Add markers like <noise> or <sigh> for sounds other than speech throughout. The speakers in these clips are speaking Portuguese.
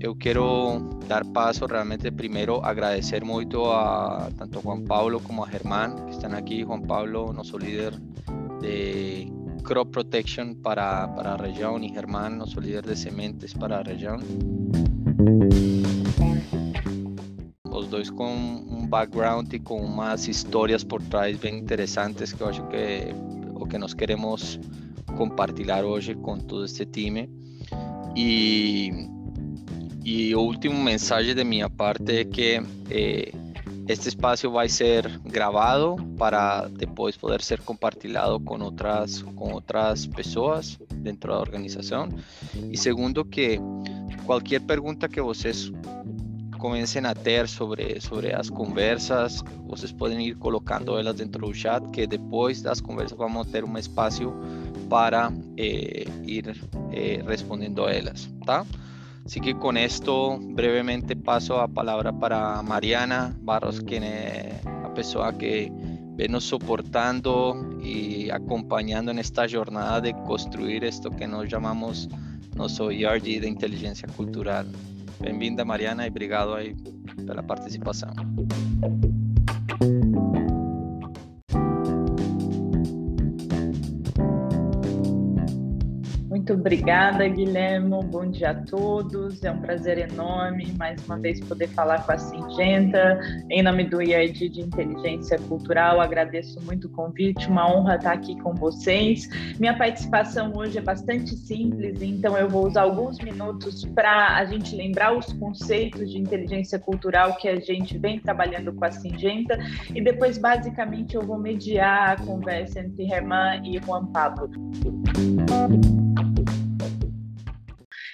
eu quero dar paso realmente primero agradecer mucho a tanto Juan Pablo como a Germán que están aquí. Juan Pablo, nuestro líder de crop protection para, para región y Germán, nuestro líder de sementes para región. Los dos con un background y con unas historias por trás bien interesantes que acho que, o que nos queremos compartir hoy con todo este time. Y e o último mensagem de minha parte é que eh, este espaço vai ser gravado para depois poder ser compartilhado com outras com outras pessoas dentro da organização. E segundo que qualquer pergunta que vocês comecem a ter sobre sobre as conversas, vocês podem ir colocando elas dentro do chat, que depois das conversas vamos ter um espaço para eh, ir eh, respondendo a elas, tá? Así que con esto brevemente paso a palabra para Mariana Barros, quien es la persona que nos soportando y acompañando en esta jornada de construir esto que nos llamamos nuestro ERG de inteligencia cultural. Bienvenida Mariana y obrigado ahí por la Muito obrigada, Guilherme. Bom dia a todos. É um prazer enorme mais uma vez poder falar com a Singenta. Em nome do IAD de Inteligência Cultural, agradeço muito o convite. Uma honra estar aqui com vocês. Minha participação hoje é bastante simples, então eu vou usar alguns minutos para a gente lembrar os conceitos de inteligência cultural que a gente vem trabalhando com a Singenta e depois, basicamente, eu vou mediar a conversa entre Herman e Juan Pablo.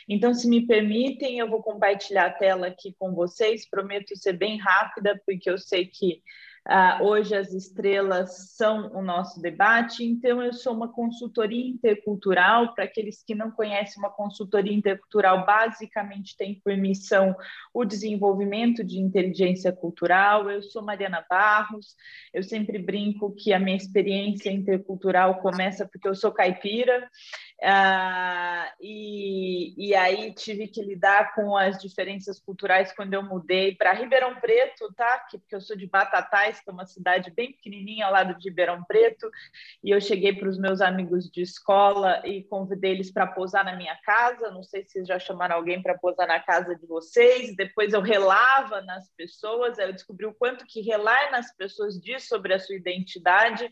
Então, se me permitem, eu vou compartilhar a tela aqui com vocês. Prometo ser bem rápida, porque eu sei que Uh, hoje as estrelas são o nosso debate, então eu sou uma consultoria intercultural. Para aqueles que não conhecem, uma consultoria intercultural basicamente tem por missão o desenvolvimento de inteligência cultural. Eu sou Mariana Barros, eu sempre brinco que a minha experiência intercultural começa porque eu sou caipira, uh, e, e aí tive que lidar com as diferenças culturais quando eu mudei para Ribeirão Preto, tá? Porque eu sou de Batatais que é uma cidade bem pequenininha ao lado de Ribeirão Preto, e eu cheguei para os meus amigos de escola e convidei eles para posar na minha casa. Não sei se já chamaram alguém para posar na casa de vocês. Depois eu relava nas pessoas, aí eu descobri o quanto que relar nas pessoas diz sobre a sua identidade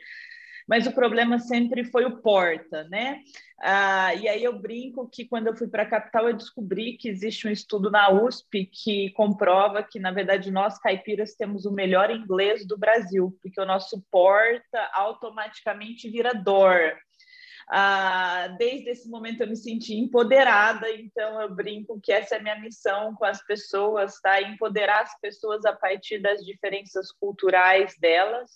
mas o problema sempre foi o porta, né? Ah, e aí eu brinco que quando eu fui para a capital eu descobri que existe um estudo na USP que comprova que, na verdade, nós caipiras temos o melhor inglês do Brasil, porque o nosso porta automaticamente vira door. Ah, desde esse momento eu me senti empoderada, então eu brinco que essa é a minha missão com as pessoas, tá? Empoderar as pessoas a partir das diferenças culturais delas,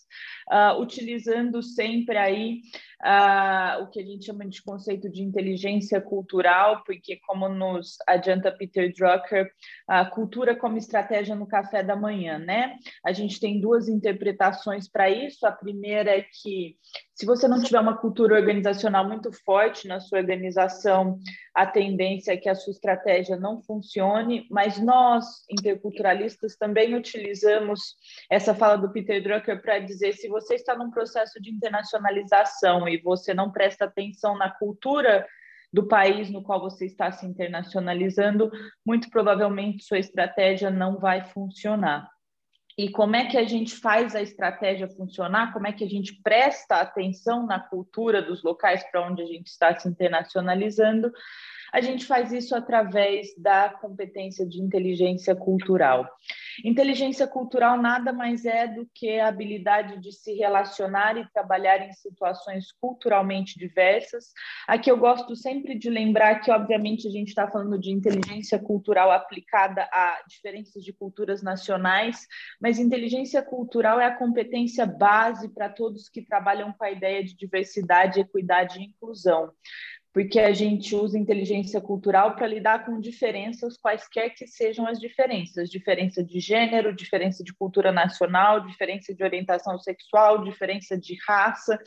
ah, utilizando sempre aí ah, o que a gente chama de conceito de inteligência cultural, porque como nos adianta Peter Drucker, a cultura como estratégia no café da manhã, né? A gente tem duas interpretações para isso. A primeira é que se você não tiver uma cultura organizacional muito forte na sua organização, a tendência é que a sua estratégia não funcione, mas nós, interculturalistas, também utilizamos essa fala do Peter Drucker para dizer se você está num processo de internacionalização e você não presta atenção na cultura do país no qual você está se internacionalizando, muito provavelmente sua estratégia não vai funcionar. E como é que a gente faz a estratégia funcionar, como é que a gente presta atenção na cultura dos locais para onde a gente está se internacionalizando, a gente faz isso através da competência de inteligência cultural. Inteligência cultural nada mais é do que a habilidade de se relacionar e trabalhar em situações culturalmente diversas. Aqui eu gosto sempre de lembrar que, obviamente, a gente está falando de inteligência cultural aplicada a diferenças de culturas nacionais, mas inteligência cultural é a competência base para todos que trabalham com a ideia de diversidade, equidade e inclusão porque a gente usa inteligência cultural para lidar com diferenças, quaisquer que sejam as diferenças, diferença de gênero, diferença de cultura nacional, diferença de orientação sexual, diferença de raça.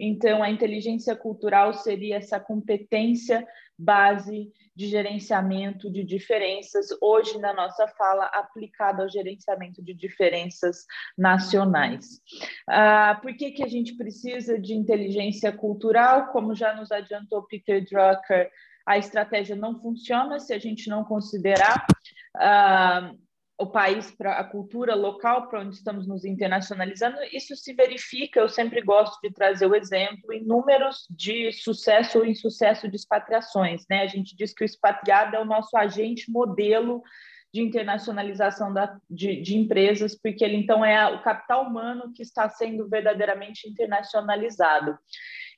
Então, a inteligência cultural seria essa competência base de gerenciamento de diferenças, hoje na nossa fala, aplicada ao gerenciamento de diferenças nacionais. Ah, por que, que a gente precisa de inteligência cultural? Como já nos adiantou Peter Drucker, a estratégia não funciona se a gente não considerar ah, o país para a cultura local para onde estamos nos internacionalizando, isso se verifica. Eu sempre gosto de trazer o exemplo em números de sucesso ou insucesso de expatriações. Né? A gente diz que o expatriado é o nosso agente modelo de internacionalização da, de, de, empresas, porque ele então é o capital humano que está sendo verdadeiramente internacionalizado.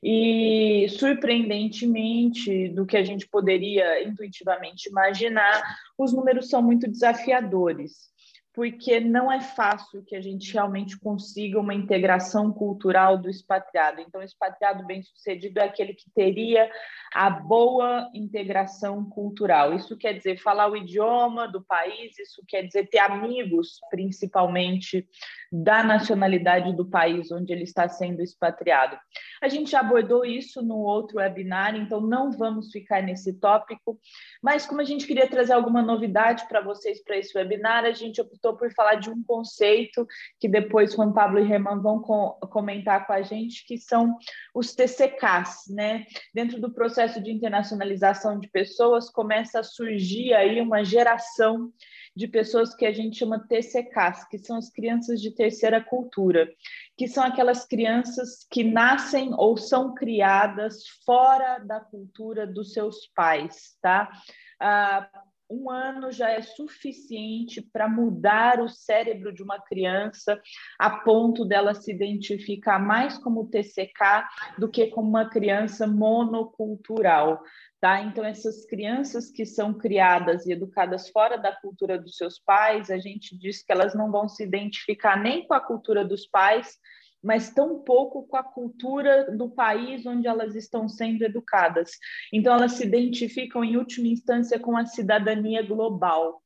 E, surpreendentemente, do que a gente poderia intuitivamente imaginar, os números são muito desafiadores porque não é fácil que a gente realmente consiga uma integração cultural do expatriado. Então, o expatriado bem-sucedido é aquele que teria a boa integração cultural. Isso quer dizer falar o idioma do país, isso quer dizer ter amigos, principalmente da nacionalidade do país onde ele está sendo expatriado. A gente já abordou isso no outro webinar, então não vamos ficar nesse tópico, mas como a gente queria trazer alguma novidade para vocês para esse webinar, a gente optou por falar de um conceito que depois Juan Pablo e Reman vão comentar com a gente, que são os TCKs, né? Dentro do processo de internacionalização de pessoas, começa a surgir aí uma geração de pessoas que a gente chama TCKs, que são as crianças de terceira cultura, que são aquelas crianças que nascem ou são criadas fora da cultura dos seus pais, tá? Ah, um ano já é suficiente para mudar o cérebro de uma criança a ponto dela se identificar mais como TCK do que como uma criança monocultural. Tá? Então, essas crianças que são criadas e educadas fora da cultura dos seus pais, a gente diz que elas não vão se identificar nem com a cultura dos pais, mas tão pouco com a cultura do país onde elas estão sendo educadas. Então, elas se identificam, em última instância, com a cidadania global.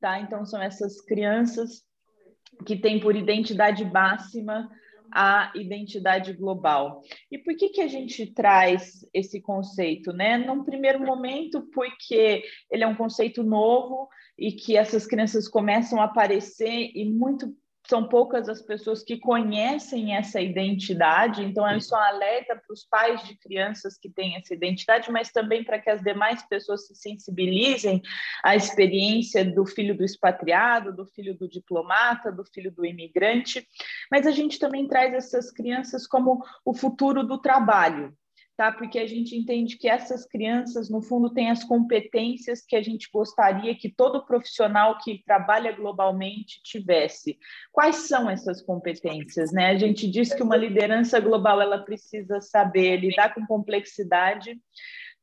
Tá? Então, são essas crianças que têm por identidade máxima a identidade global. E por que, que a gente traz esse conceito? Né? Num primeiro momento, porque ele é um conceito novo e que essas crianças começam a aparecer e muito são poucas as pessoas que conhecem essa identidado, então é só um alerta para os pais de crianças que têm essa identidade, mas também para que as demais pessoas se sensibilizem à experiência do filho do expatriado, do filho do diplomata, do filho do imigrante. Mas a gente também traz essas crianças como o futuro do trabalho, tá? Porque a gente entende que essas crianças, no fundo, têm as competências que a gente gostaria que todo profissional que trabalha globalmente tivesse. Quais são essas competências, né? A gente diz que uma liderança global ela precisa saber lidar com complexidade,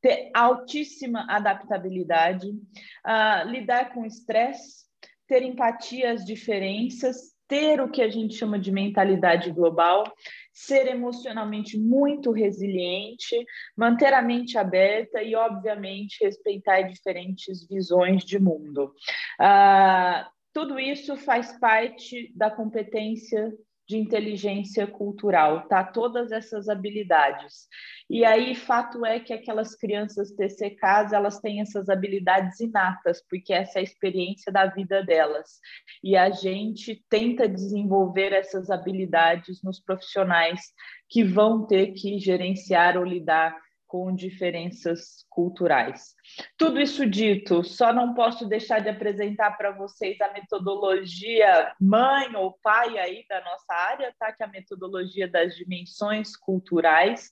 ter altíssima adaptabilidade, uh, lidar com estresse, ter empatia às diferenças, ter o que a gente chama de mentalidade global, ser emocionalmente muito resiliente, manter a mente aberta e, obviamente, respeitar diferentes visões de mundo. Uh, tudo isso faz parte da competência de inteligência cultural, tá? Todas essas habilidades. E aí, fato é que aquelas crianças TCKs, elas têm essas habilidades inatas, porque essa é a experiência da vida delas. E a gente tenta desenvolver essas habilidades nos profissionais que vão ter que gerenciar ou lidar com diferenças culturais. Tudo isso dito, só não posso deixar de apresentar para vocês a metodologia mãe ou pai aí da nossa área, tá? Que é a metodologia das dimensões culturais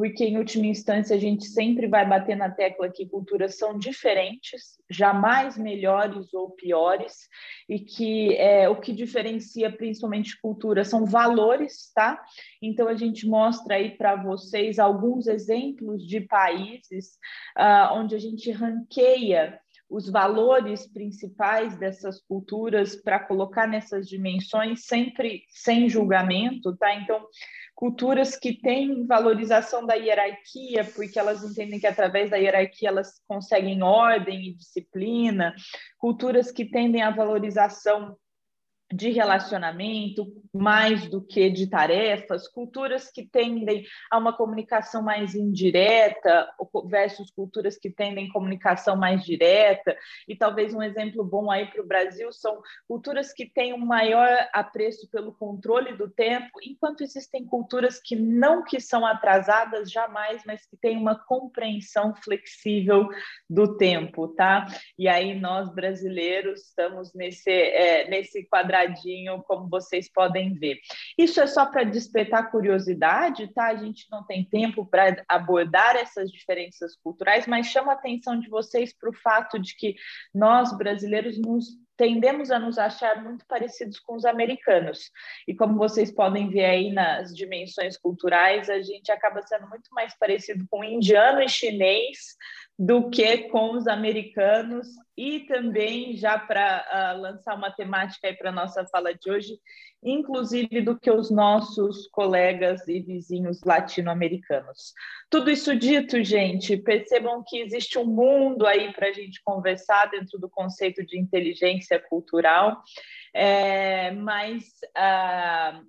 porque em última instância a gente sempre vai bater na tecla que culturas são diferentes, jamais melhores ou piores, e que é, o que diferencia principalmente cultura são valores, tá? Então a gente mostra aí para vocês alguns exemplos de países uh, onde a gente ranqueia os valores principais dessas culturas para colocar nessas dimensões, sempre sem julgamento, tá? Então, culturas que têm valorização da hierarquia, porque elas entendem que através da hierarquia elas conseguem ordem e disciplina, culturas que tendem à valorização de relacionamento mais do que de tarefas, culturas que tendem a uma comunicação mais indireta versus culturas que tendem comunicação mais direta, e talvez um exemplo bom aí para o Brasil são culturas que têm um maior apreço pelo controle do tempo, enquanto existem culturas que não que são atrasadas jamais, mas que têm uma compreensão flexível do tempo, tá? E aí nós brasileiros estamos nesse, é, nesse quadradinho quadradinho, como vocês podem ver. Isso é só para despertar curiosidade, tá? A gente não tem tempo para abordar essas diferenças culturais, mas chama a atenção de vocês para o fato de que nós, brasileiros, nos tendemos a nos achar muito parecidos com os americanos. E como vocês podem ver aí nas dimensões culturais, a gente acaba sendo muito mais parecido com indiano e chinês do que com os americanos e também já para uh, ah, lançar uma temática aí para nossa fala de hoje, inclusive do que os nossos colegas e vizinhos latino-americanos. Tudo isso dito, gente, percebam que existe um mundo aí para a gente conversar dentro do conceito de inteligência cultural, é, mas uh,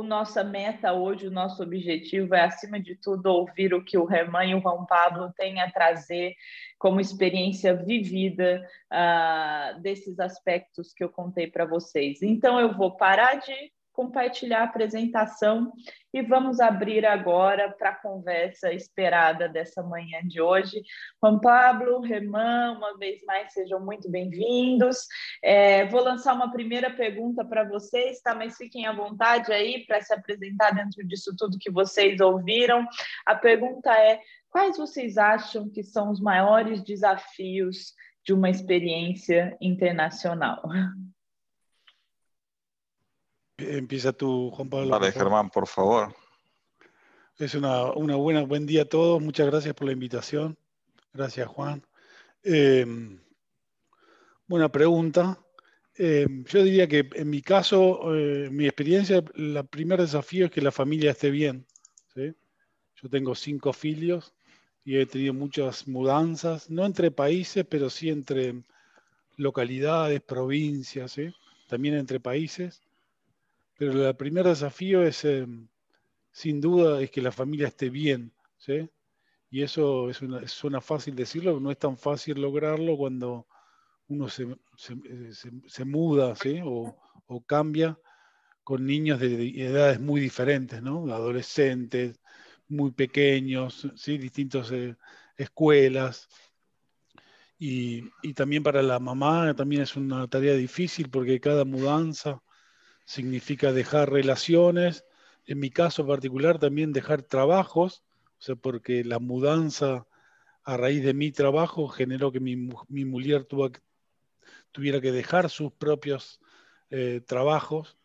o nossa meta hoje, o nosso objetivo é, acima de tudo, ouvir o que o Herman e o Juan Pablo têm a trazer como experiência vivida uh, desses aspectos que eu contei para vocês. Então, eu vou parar de compartilhar a apresentação e vamos abrir agora para a conversa esperada dessa manhã de hoje. Juan Pablo, Reman, uma vez mais sejam muito bem-vindos. É, vou lançar uma primeira pergunta para vocês, tá? Mas fiquem à vontade aí para se apresentar dentro disso tudo que vocês ouviram. A pergunta é: quais vocês acham que são os maiores desafios de uma experiência internacional? Empieza tú, Juan Pablo. Vale, Germán, por favor. Es una, una, buena, buen día a todos. Muchas gracias por la invitación. Gracias, Juan. Em, buena pregunta. Em, yo diría que en mi caso, eh, mi experiencia, el primer desafío es que la familia esté bien. Yo tengo cinco filios y he tenido muchas mudanzas, no entre países, pero sí entre localidades, provincias, también entre países. Pero el primer desafío es, em, sin duda, es que la familia esté bien, ¿sí? Y eso suena fácil decirlo, no es tan fácil lograrlo cuando uno se, se, muda, ¿sí? O, o, cambia con niños de, edades muy diferentes, ¿no? Adolescentes, muy pequeños, ¿sí? Distintas eh, escuelas. Y, y, también para la mamá también es una tarea difícil porque cada mudanza significa dejar relaciones, en mi caso particular también dejar trabajos, o sea, porque la mudanza a raíz de mi trabajo generó que mi, mi mujer tuviera que dejar sus propios eh, trabajos.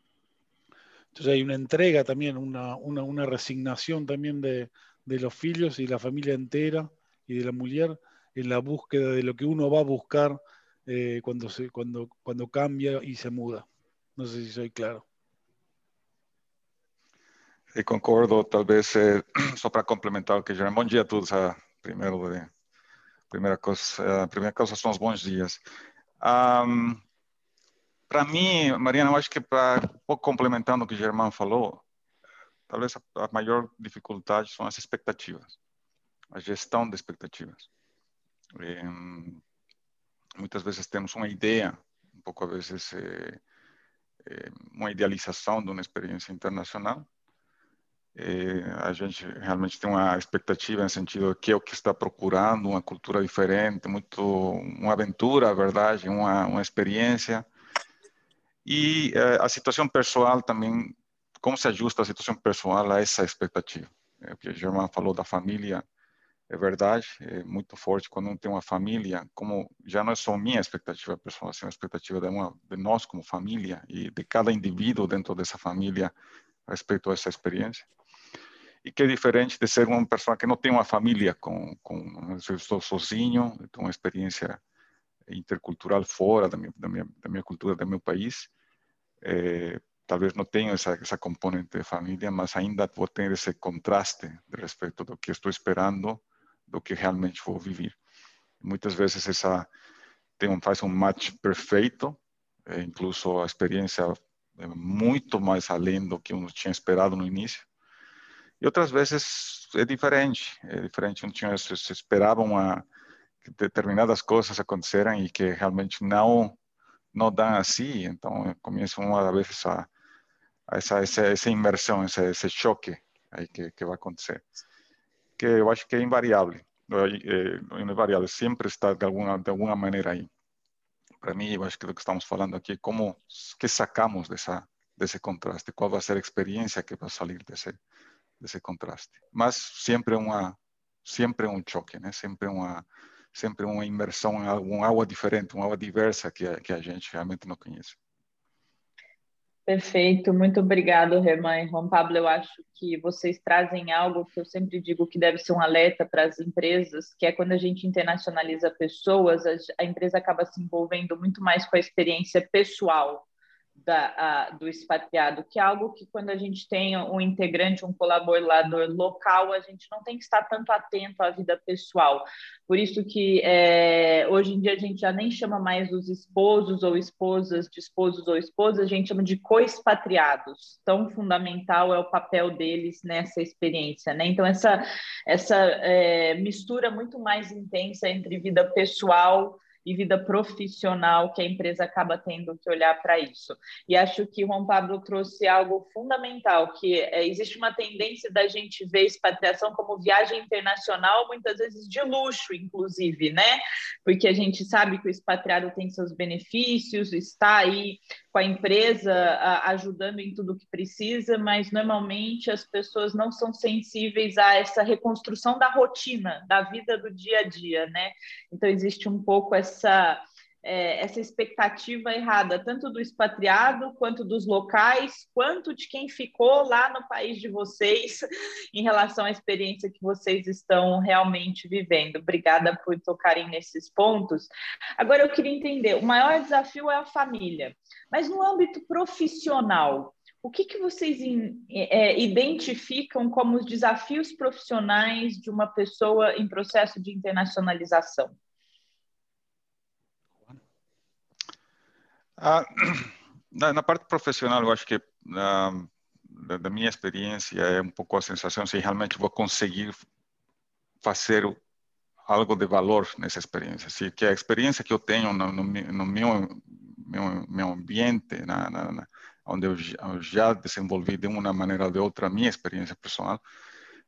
Entonces hay una entrega también, una, una, resignación también de, los hijos y la familia entera y de la mujer en la búsqueda de lo que uno va a buscar eh, cuando, se, cuando, cuando cambia y se muda. No sé si soy claro. Sí, concordo, tal vez eh, <clears throat> só para complementar o que já bom dia a todos. Ah, primeiro, primeira coisa, a primeira coisa são os bons dias. Um, para mim, Mariana, eu acho que para um pouco complementando o que o Germán falou, talvez a, a maior dificuldade são as expectativas, a gestão de expectativas. E, muitas vezes temos uma ideia, um pouco a vezes eh, uma idealização de uma experiência internacional. Eh, a gente realmente tem uma expectativa no sentido de que é o que está procurando, uma cultura diferente, muito uma aventura, a verdade, uma, uma experiência. E eh, a situação pessoal também, como se ajusta a situação pessoal a essa expectativa? É o que o Germán falou da família, é verdade, é muito forte quando não tem uma família, como já não é só minha expectativa pessoal, é uma expectativa de, uma, de nós como família e de cada indivíduo dentro dessa família a respeito a essa experiência. E que é diferente de ser uma pessoa que não tem uma família, com, com eu estou sozinho, então uma experiência intercultural fora da minha, da minha, da minha cultura, do meu país. É, talvez não tenha essa, essa componente de família, mas ainda vou ter esse contraste de respeito do que estou esperando, do que realmente vou viver. Muitas vezes essa tem um, faz um match perfeito, é, incluso a experiência é muito mais além do que eu tinha esperado no início. E outras vezes é diferente, é diferente, não tinha, se, se esperava uma, que determinadas coisas aconteceram e que realmente não não dão assim, então começa uma vez a, a essa, essa, essa imersão, esse, esse choque aí que, que vai acontecer, que eu acho que é invariável, é, é invariável, sempre está de alguma de alguma maneira aí. Para mim, eu acho que do que estamos falando aqui, como que sacamos dessa desse contraste, qual vai ser a experiência que vai sair desse desse contraste. Mas sempre uma sempre um choque, né? Sempre uma sempre uma imersão em alguma água diferente, uma água diversa que a, que a gente realmente não conhece. Perfeito, muito obrigado, Herman e Juan Pablo. Eu acho que vocês trazem algo que eu sempre digo que deve ser um alerta para as empresas, que é quando a gente internacionaliza pessoas, a, empresa acaba se envolvendo muito mais com a experiência pessoal da, a, do expatriado, que é algo que quando a gente tem um integrante, um colaborador local, a gente não tem que estar tanto atento à vida pessoal. Por isso que é, hoje em dia a gente já nem chama mais os esposos ou esposas de esposos ou esposas, a gente chama de co-expatriados. Tão fundamental é o papel deles nessa experiência, né? Então essa essa é, mistura muito mais intensa entre vida pessoal e vida profissional que a empresa acaba tendo que olhar para isso. E acho que o Juan Pablo trouxe algo fundamental, que é, existe uma tendência da gente ver expatriação como viagem internacional, muitas vezes de luxo, inclusive, né? Porque a gente sabe que o expatriado tem seus benefícios, está aí com a empresa ajudando em tudo que precisa, mas normalmente as pessoas não são sensíveis a essa reconstrução da rotina, da vida do dia a dia, né? Então existe um pouco essa é, essa expectativa errada, tanto do expatriado, quanto dos locais, quanto de quem ficou lá no país de vocês, em relação à experiência que vocês estão realmente vivendo. Obrigada por tocarem nesses pontos. Agora, eu queria entender: o maior desafio é a família, mas no âmbito profissional, o que, que vocês é, identificam como os desafios profissionais de uma pessoa em processo de internacionalização? Ah, <clears throat> na, na, parte profissional, eu acho que da, da, minha experiência é um pouco a sensação se realmente vou conseguir fazer algo de valor nessa experiência. Se que a experiência que eu tenho no, no, no meu, meu, meu ambiente, na, na, onde eu, eu já desenvolvi de uma maneira ou de outra a minha experiência pessoal,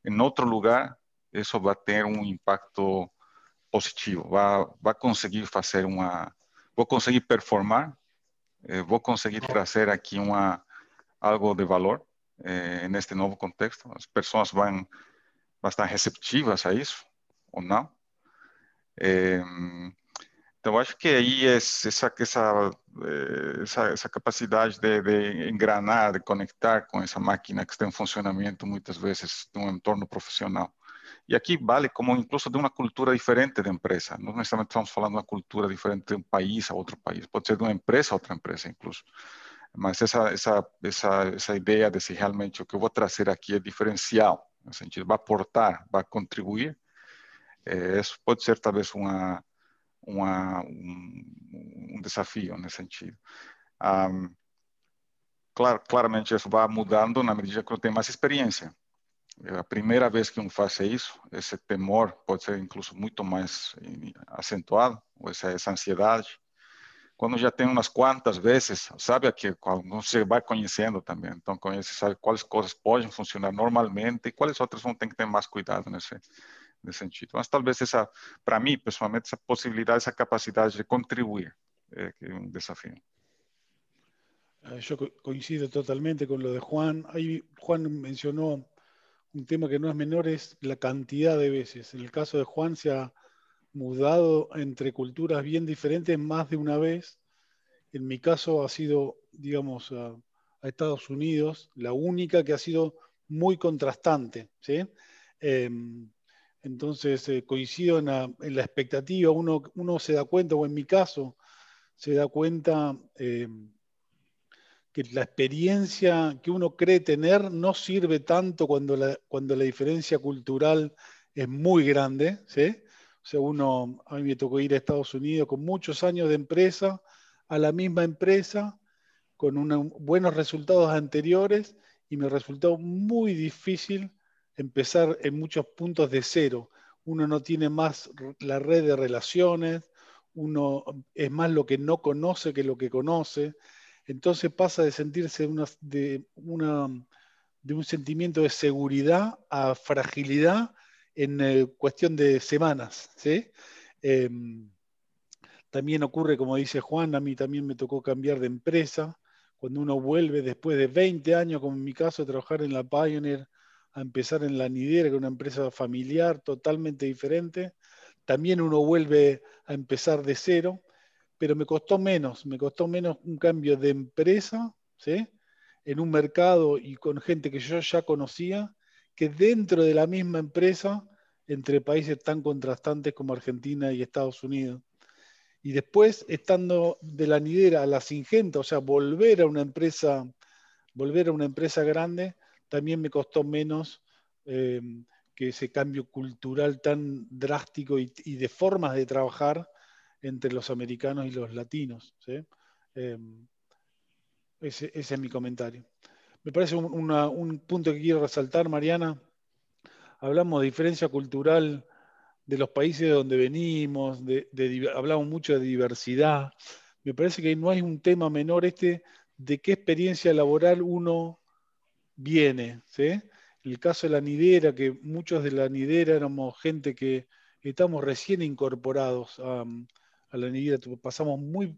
em outro lugar, isso vai ter um impacto positivo, vai, vai conseguir fazer uma, vou conseguir performar vou conseguir trazer aqui uma algo de valor eh, neste novo contexto. As pessoas vão, vão estar receptivas a isso ou não. Eh, então, acho que aí essa, essa, essa, essa capacidade de, de, engranar, de conectar com essa máquina que está em funcionamento muitas vezes num entorno profissional. E aqui vale como incluso de uma cultura diferente de empresa. Não necessariamente estamos falando de uma cultura diferente de um país a outro país. Pode ser de uma empresa a outra empresa, incluso. Mas essa, essa, essa, essa ideia de se realmente o que eu vou trazer aqui é diferencial, no sentido, vai aportar, vai contribuir, é, isso pode ser talvez uma, uma, um, um desafio nesse sentido. Um, claro, claramente isso vai mudando na medida que eu tenho mais experiência. É a primeira vez que um faz isso, esse temor pode ser incluso muito mais acentuado, ou essa, essa ansiedade. Quando já tem umas quantas vezes, sabe que você vai conhecendo também, então conhece, sabe quais coisas podem funcionar normalmente e quais outras vão ter que ter mais cuidado nesse, nesse sentido. Mas talvez essa, para mim, pessoalmente, essa possibilidade, essa capacidade de contribuir é, um desafio. Yo coincido totalmente con lo de Juan. Ahí Juan mencionó un tema que no es menor es la cantidad de veces. En el caso de Juan se ha mudado entre culturas bien diferentes más de una vez. En mi caso ha sido, digamos, a, Estados Unidos, la única que ha sido muy contrastante. ¿sí? Em, Entonces eh, coincido en la, expectativa, uno, uno, se da cuenta, o en mi caso, se da cuenta eh, que la experiencia que uno cree tener no sirve tanto cuando la, cuando la diferencia cultural es muy grande, ¿sí? O sea, uno, a mí me tocó ir a Estados Unidos con muchos años de empresa, a la misma empresa, con buenos resultados anteriores, y me resultó muy difícil empezar en muchos puntos de cero. Uno no tiene más la red de relaciones, uno es más lo que no conoce que lo que conoce. Entonces pasa de sentirse de, un sentimiento de seguridad a fragilidad en eh, cuestión de semanas. ¿sí? Em, también ocurre, como dice Juan, a mí también me tocó cambiar de empresa. Cuando uno vuelve después de 20 años, como en mi caso, de trabajar en la Pioneer, a empezar en la Nidera, que es una empresa familiar totalmente diferente, también uno vuelve a empezar de cero, pero me costó menos, me costó menos un cambio de empresa, ¿sí? en un mercado y con gente que yo ya conocía, que dentro de la misma empresa, entre países tan contrastantes como Argentina y Estados Unidos. Y después, estando de la nidera a la singenta, o sea, volver a una empresa, volver a una empresa grande, también me costó menos eh, que ese cambio cultural tan drástico y, de formas de trabajar entre los americanos y los latinos. Eh, ese, es mi comentario. Me parece un, punto que quiero resaltar, Mariana. Hablamos de diferencia cultural de los países de donde venimos, hablamos mucho de diversidad. Me parece que no hay un tema menor este de qué experiencia laboral uno viene. El caso de la nidera, que muchos de la nidera éramos gente que estamos recién incorporados a, la nidera, pasamos muy,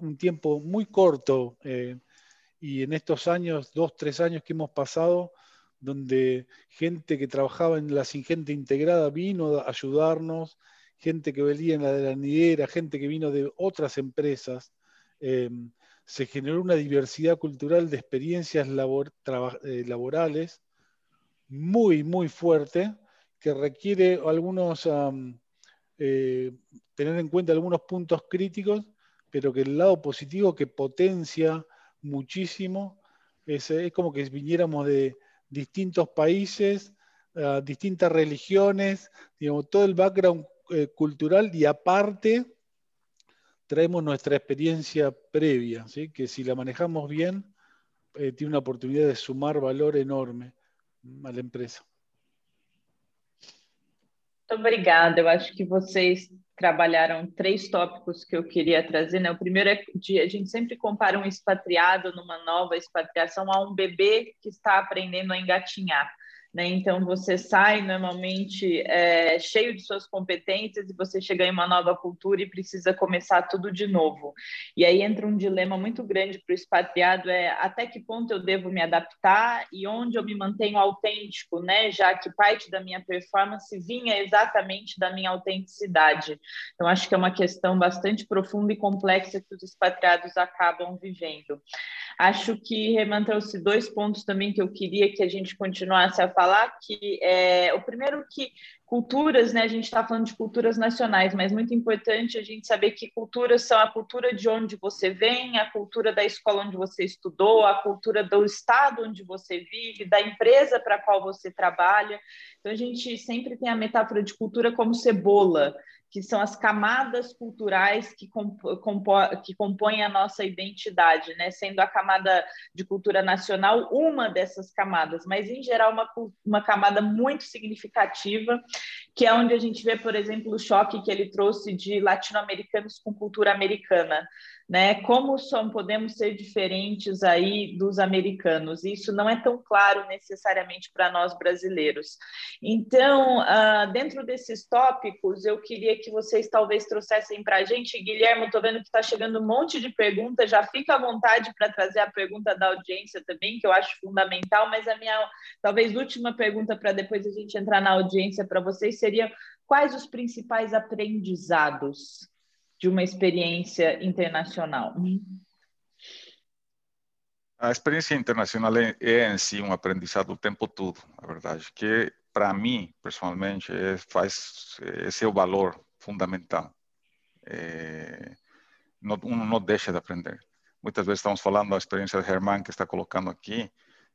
un, tiempo muy corto. Eh, y en estos años, dos, tres años que hemos pasado, donde gente que trabajaba en la Singente Integrada vino a ayudarnos, gente que venía en la de la Nidera, gente que vino de otras empresas, em, se generó una diversidad cultural de experiencias eh, laborales muy, muy fuerte, que requiere algunos, eh, tener en cuenta algunos puntos críticos, pero que el lado positivo que potencia muchísimo. Es, como que viniéramos de distintos países, distintas religiones, digamos, todo el background eh, cultural y aparte traemos nuestra experiencia previa, ¿sí? que si la manejamos bien, eh, tiene una oportunidad de sumar valor enorme a la empresa. Muito obrigada. Eu que vocês trabalharam três tópicos que eu queria trazer. Né? O primeiro é de a gente sempre compara um expatriado numa nova expatriação a um bebê que está aprendendo a engatinhar. Né? Então, você sai normalmente é, cheio de suas competências e você chega em uma nova cultura e precisa começar tudo de novo. E aí entra um dilema muito grande para o expatriado: é até que ponto eu devo me adaptar e onde eu me mantenho autêntico, né? já que parte da minha performance vinha exatamente da minha autenticidade. Então, acho que é uma questão bastante profunda e complexa que os expatriados acabam vivendo. Acho que Reman trouxe dois pontos também que eu queria que a gente continuasse a falar, que é o primeiro que culturas, né? A gente está falando de culturas nacionais, mas muito importante a gente saber que culturas são a cultura de onde você vem, a cultura da escola onde você estudou, a cultura do estado onde você vive, da empresa para qual você trabalha. Então a gente sempre tem a metáfora de cultura como cebola que são as camadas culturais que, compo que compõem a nossa identidade, né? sendo a camada de cultura nacional uma dessas camadas, mas em geral uma, uma camada muito significativa, que é onde a gente vê, por exemplo, o choque que ele trouxe de latino-americanos com cultura americana né? Como são, podemos ser diferentes aí dos americanos? Isso não é tão claro necessariamente para nós brasileiros. Então, uh, dentro desses tópicos, eu queria que vocês talvez trouxessem para a gente, Guilherme, estou vendo que está chegando um monte de perguntas, já fica à vontade para trazer a pergunta da audiência também, que eu acho fundamental, mas a minha talvez última pergunta para depois a gente entrar na audiência para vocês seria quais os principais aprendizados de uma experiência internacional? A experiência internacional é, é em si um aprendizado o tempo todo, a verdade, que para mim, pessoalmente, é, faz, esse é o valor fundamental. É, não, um não deixa de aprender. Muitas vezes estamos falando da experiência de Herman que está colocando aqui,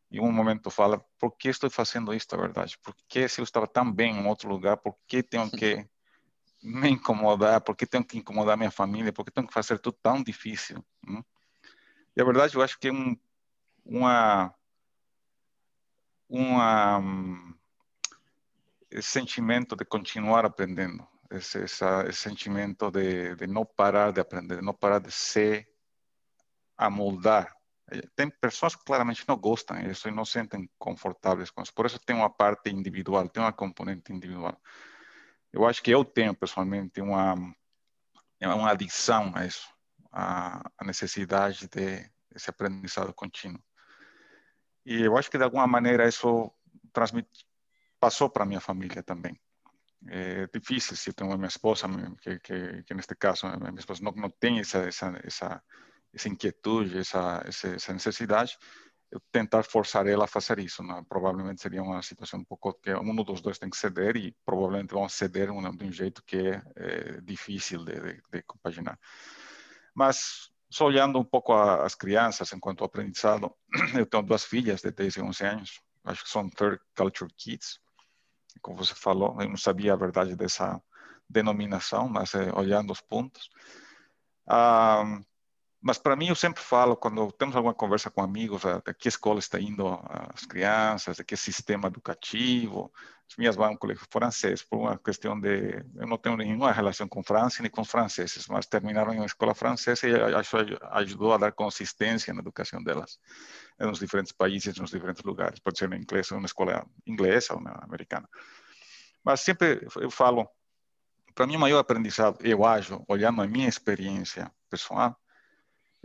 e um momento fala, por que estou fazendo isso, é verdade? Por que se eu estava tão bem em outro lugar, por que tenho que me incomodar? Por que tenho que incomodar minha família? Por que tenho que fazer tudo tão difícil? Hum? E a verdade, eu acho que é um, uma, uma um, esse sentimento de continuar aprendendo, esse, essa, esse sentimento de, de não parar de aprender, de não parar de se amoldar tem pessoas que claramente não gostam disso e não se sentem confortáveis com isso. Por isso tem uma parte individual, tem uma componente individual. Eu acho que eu tenho pessoalmente uma uma adição a isso, a, a necessidade de esse aprendizado contínuo. E eu acho que de alguma maneira isso transmite, passou para minha família também. É difícil se eu tenho minha esposa, que, que, que neste caso minha esposa não, não tem essa, essa, essa essa inquietude, essa, essa necessidade, tentar forçar ela a fazer isso. Né? Provavelmente seria uma situação um pouco que um dos dois tem que ceder e provavelmente vão ceder um, de um jeito que é, é difícil de, de, de, compaginar. Mas só olhando um pouco a, as crianças enquanto aprendizado, <clears throat> eu tenho duas filhas de 10 e 11 anos, acho que são third culture kids, como você falou, eu não sabia a verdade dessa denominação, mas é, olhando os pontos. Ah, mas para mim, eu sempre falo, quando temos alguma conversa com amigos, a, que escola está indo as crianças, de que sistema educativo. As minhas vão no colégio francês, por uma questão de. Eu não tenho nenhuma relação com França nem com os franceses, mas terminaram em uma escola francesa e acho ajudou a dar consistência na educação delas, nos diferentes países, nos diferentes lugares. Pode ser na inglês, uma escola inglesa ou na americana. Mas sempre eu falo, para mim, o maior aprendizado, eu acho, olhando a minha experiência pessoal,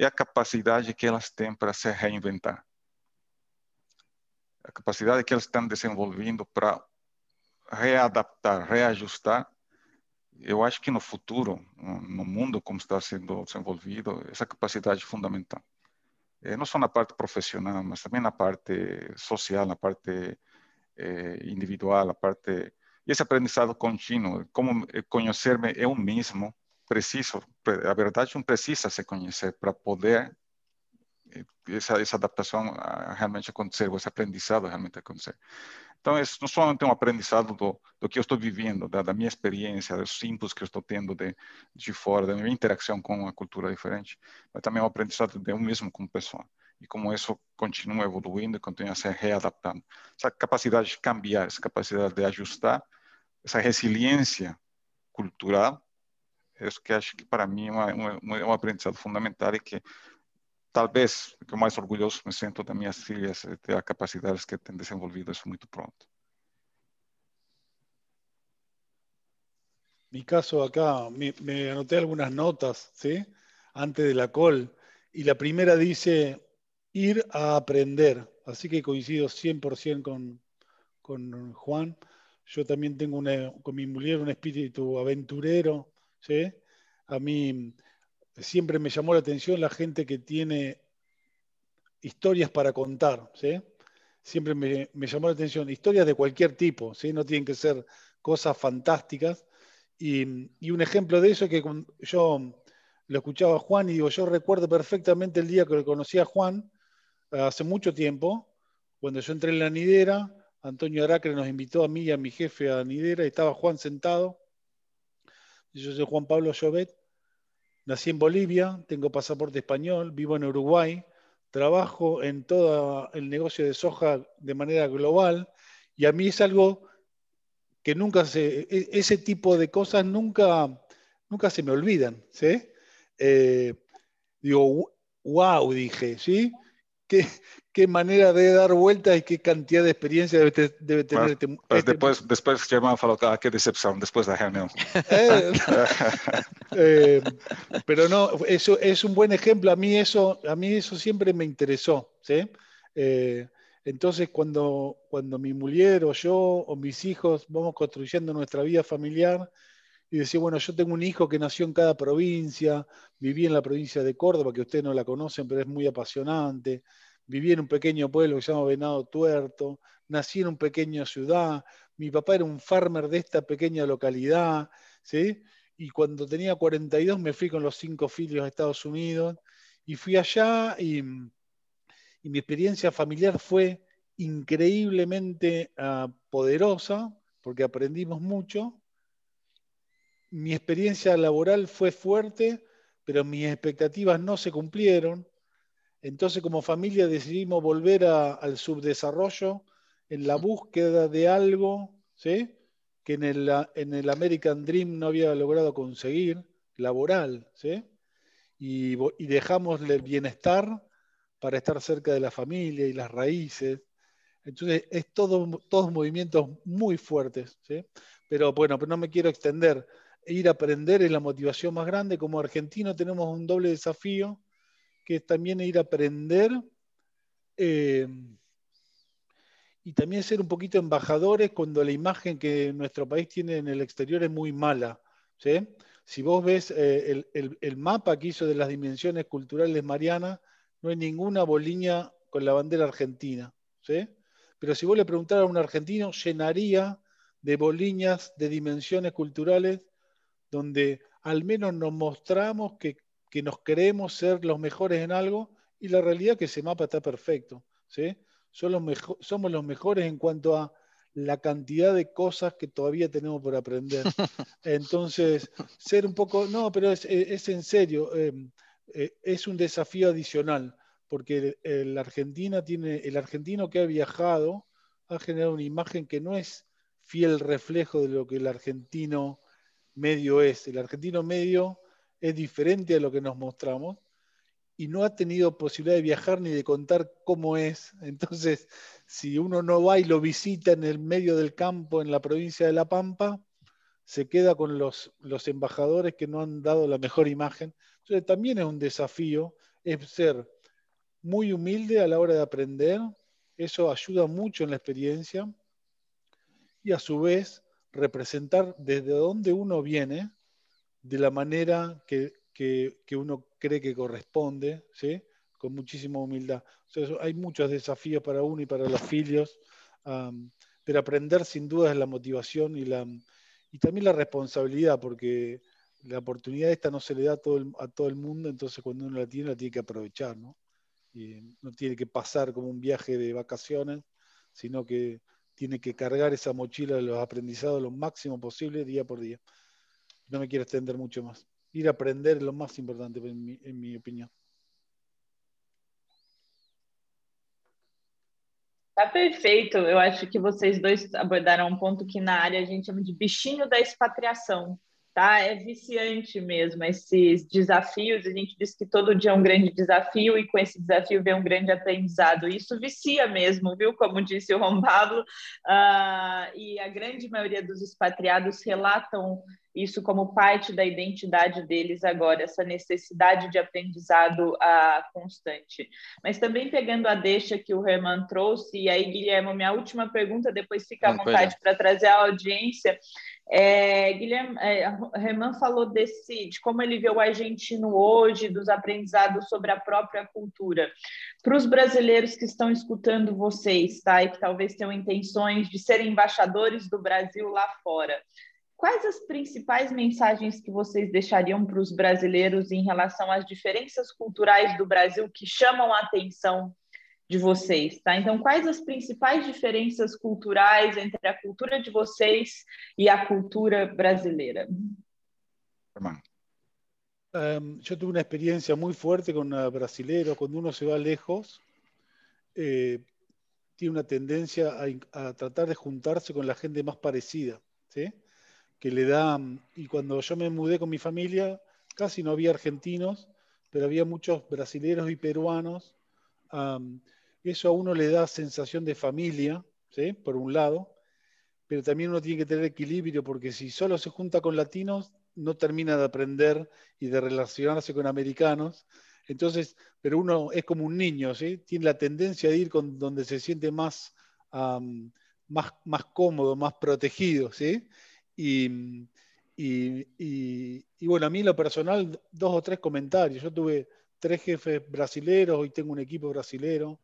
é a capacidade que elas têm para se reinventar. A capacidade que elas estão desenvolvendo para readaptar, reajustar. Eu acho que no futuro, no mundo como está sendo desenvolvido, essa capacidade é fundamental. Eh, não só na parte profissional, mas também na parte social, na parte eh, individual, na parte e esse aprendizado contínuo, como conhecer-me eu mesmo preciso, a verdade não precisa se conhecer para poder eh, essa, essa adaptação realmente acontecer, esse aprendizado realmente acontecer. Então, é não somente um aprendizado do, do que eu estou vivendo, da, da, minha experiência, dos inputs que eu estou tendo de, de fora, da minha interação com uma cultura diferente, mas também um aprendizado de eu mesmo como pessoa. E como isso continua evoluindo e continua se readaptando. Essa capacidade de cambiar, essa capacidade de ajustar, essa resiliência cultural isso que acho que para mim é, uma, uma, é um aprendizado fundamental e que talvez que mais orgulhoso me sinto das minhas filhas ter a capacidade que têm desenvolvido isso muito pronto. Mi caso acá, me, me, anoté algunas notas, ¿sí? Antes de la call, y la primera dice ir a aprender, así que coincido 100% con, con Juan. Yo también tengo una, con mi mujer un espíritu aventurero, ¿sí? A mí siempre me llamó la atención la gente que tiene historias para contar, ¿sí? Siempre me, llamó la atención, historias de cualquier tipo, ¿sí? No tienen que ser cosas fantásticas. Y, un ejemplo de eso es que yo lo escuchaba a Juan y digo, yo recuerdo perfectamente el día que lo conocí a Juan, hace mucho tiempo, cuando yo entré en la nidera, Antonio Aracre nos invitó a mí y a mi jefe a nidera y estaba Juan sentado yo soy Juan Pablo Llobet, nací en Bolivia, tengo pasaporte español, vivo en Uruguay, trabajo en todo el negocio de soja de manera global y a mí es algo que nunca se, e, ese tipo de cosas nunca, nunca se me olvidan, ¿sí? Eh, digo, wow, dije, ¿sí? ¿Qué, qué manera de dar vueltas y qué cantidad de experiencia debe, te, debe tener mas, este, mas este... Depois, depois Germán falou, ah, qué decepción, después de reunión. <laughs> Eh, eh, pero no, eso es un buen ejemplo. A mí eso, a mí eso siempre me interesó. ¿sí? Eh, entonces, cuando, cuando mi mujer o yo o mis hijos vamos construyendo nuestra vida familiar, y decía, bueno, yo tengo un hijo que nació en cada provincia, viví en la provincia de Córdoba, que ustedes no la conocen, pero es muy apasionante viví en un pequeño pueblo que se llama Venado Tuerto, nací en una pequeña ciudad, mi papá era un farmer de esta pequeña localidad, ¿sí? Y cuando tenía 42 me fui con los cinco filios a Estados Unidos y fui allá y, mi experiencia familiar fue increíblemente ah, poderosa porque aprendimos mucho. Mi experiencia laboral fue fuerte, pero mis expectativas no se cumplieron. Entonces como familia decidimos volver al subdesarrollo en la búsqueda de algo ¿sí? que en el, en el American Dream no había logrado conseguir, laboral. ¿sí? Y, y dejamos el bienestar para estar cerca de la familia y las raíces. Entonces, es todo, todos movimientos muy fuertes. ¿sí? Pero bueno, pero no me quiero extender. Ir a aprender es la motivación más grande. Como argentino tenemos un doble desafío que es también ir a aprender eh, y también ser un poquito embajadores cuando la imagen que nuestro país tiene en el exterior es muy mala. Si vos ves eh, el, mapa que hizo de las dimensiones culturales Mariana, no hay ninguna boliña con la bandera argentina. Pero si vos le preguntaras a un argentino, llenaría de boliñas de dimensiones culturales donde al menos nos mostramos que que nos creemos ser los mejores en algo y la realidad es que ese mapa está perfecto. ¿sí? somos los mejores en cuanto a la cantidad de cosas que todavía tenemos por aprender. <laughs> Entonces, ser un poco, no, pero es, en serio, em, eh, es un desafío adicional, porque el, Argentina tiene, el argentino que ha viajado ha generado una imagen que no es fiel reflejo de lo que el argentino medio es. El argentino medio es diferente a lo que nos mostramos y no ha tenido posibilidad de viajar ni de contar cómo es. <laughs> Entonces, si uno no va y lo visita en el medio del campo, en la provincia de La Pampa, se queda con los, los embajadores que no han dado la mejor imagen. Entonces, también es un desafío, es ser muy humilde a la hora de aprender, eso ayuda mucho en la experiencia, y a su vez representar desde donde uno viene, de la manera que, uno cree que corresponde, ¿sí? con muchísima humildad. hay muchos desafíos para uno y para los filios, pero aprender sin duda es la motivación y, la, y también la responsabilidad, porque la oportunidad esta no se le da a todo, el, a todo el mundo, entonces cuando uno la tiene, la tiene que aprovechar, ¿no? Y no tiene que pasar como un viaje de vacaciones, sino que tiene que cargar esa mochila de los aprendizados lo máximo posible día por día no me quiero extender mucho más. Ir a aprender es lo más importante, en mi, en mi opinião. Tá perfeito. Eu acho que vocês dois abordaram um ponto que na área a gente chama de bichinho da expatriação, tá? É viciante mesmo esses desafios. A gente diz que todo dia é um grande desafio e com esse desafio vem um grande aprendizado. Isso vicia mesmo, viu? Como disse o Juan Pablo. Uh, e a grande maioria dos expatriados relatam isso como parte da identidade deles agora, essa necessidade de aprendizado uh, constante. Mas também pegando a deixa que o Herman trouxe, e aí, Guilherme, minha última pergunta, depois fica à vontade para trazer a audiência. É, Guilherme, é, Herman falou desse, de como ele vê o argentino hoje, dos aprendizados sobre a própria cultura. Para os brasileiros que estão escutando vocês, tá, e que talvez tenham intenções de serem embaixadores do Brasil lá fora, Quais as principais mensagens que vocês deixariam para os brasileiros em relação às diferenças culturais do Brasil que chamam a atenção de vocês, tá? Então, quais as principais diferenças culturais entre a cultura de vocês e a cultura brasileira? Um, yo tuve una experiencia muy fuerte con un brasilero. Cuando uno se va lejos, eh, tiene una tendencia a, a, tratar de juntarse con la gente más parecida. ¿sí? que le da, y cuando yo me mudé con mi familia, casi no había argentinos, pero había muchos brasileños y peruanos. Eso a uno le da sensación de familia, ¿sí? por un lado, pero también uno tiene que tener equilibrio, porque si solo se junta con latinos, no termina de aprender y de relacionarse con americanos. Entonces, pero uno es como un niño, ¿sí? tiene la tendencia de ir con donde se siente más, más, más cómodo, más protegido. ¿sí? Y, y, bueno, a mí lo personal, dos o tres comentarios. Yo tuve tres jefes brasileros, hoy tengo un equipo brasilero.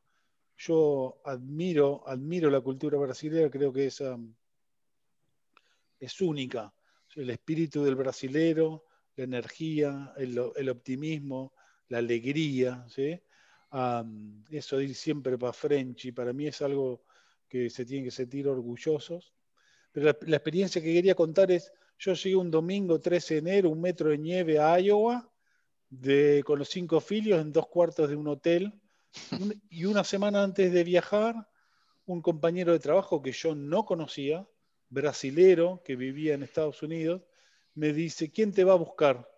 Yo admiro, admiro la cultura brasileña, creo que es, um, es única. El espíritu del brasilero, la energía, el, optimismo, la alegría, ¿sí? eso de ir siempre para Frenchy, para mí es algo que se tienen que sentir orgullosos. Pero la, experiencia que quería contar es, yo llegué un domingo 13 de enero, un metro de nieve a Iowa, con los cinco filios en dos cuartos de un hotel, y una semana antes de viajar, un compañero de trabajo que yo no conocía, brasilero, que vivía en Estados Unidos, me dice, ¿quién te va a buscar?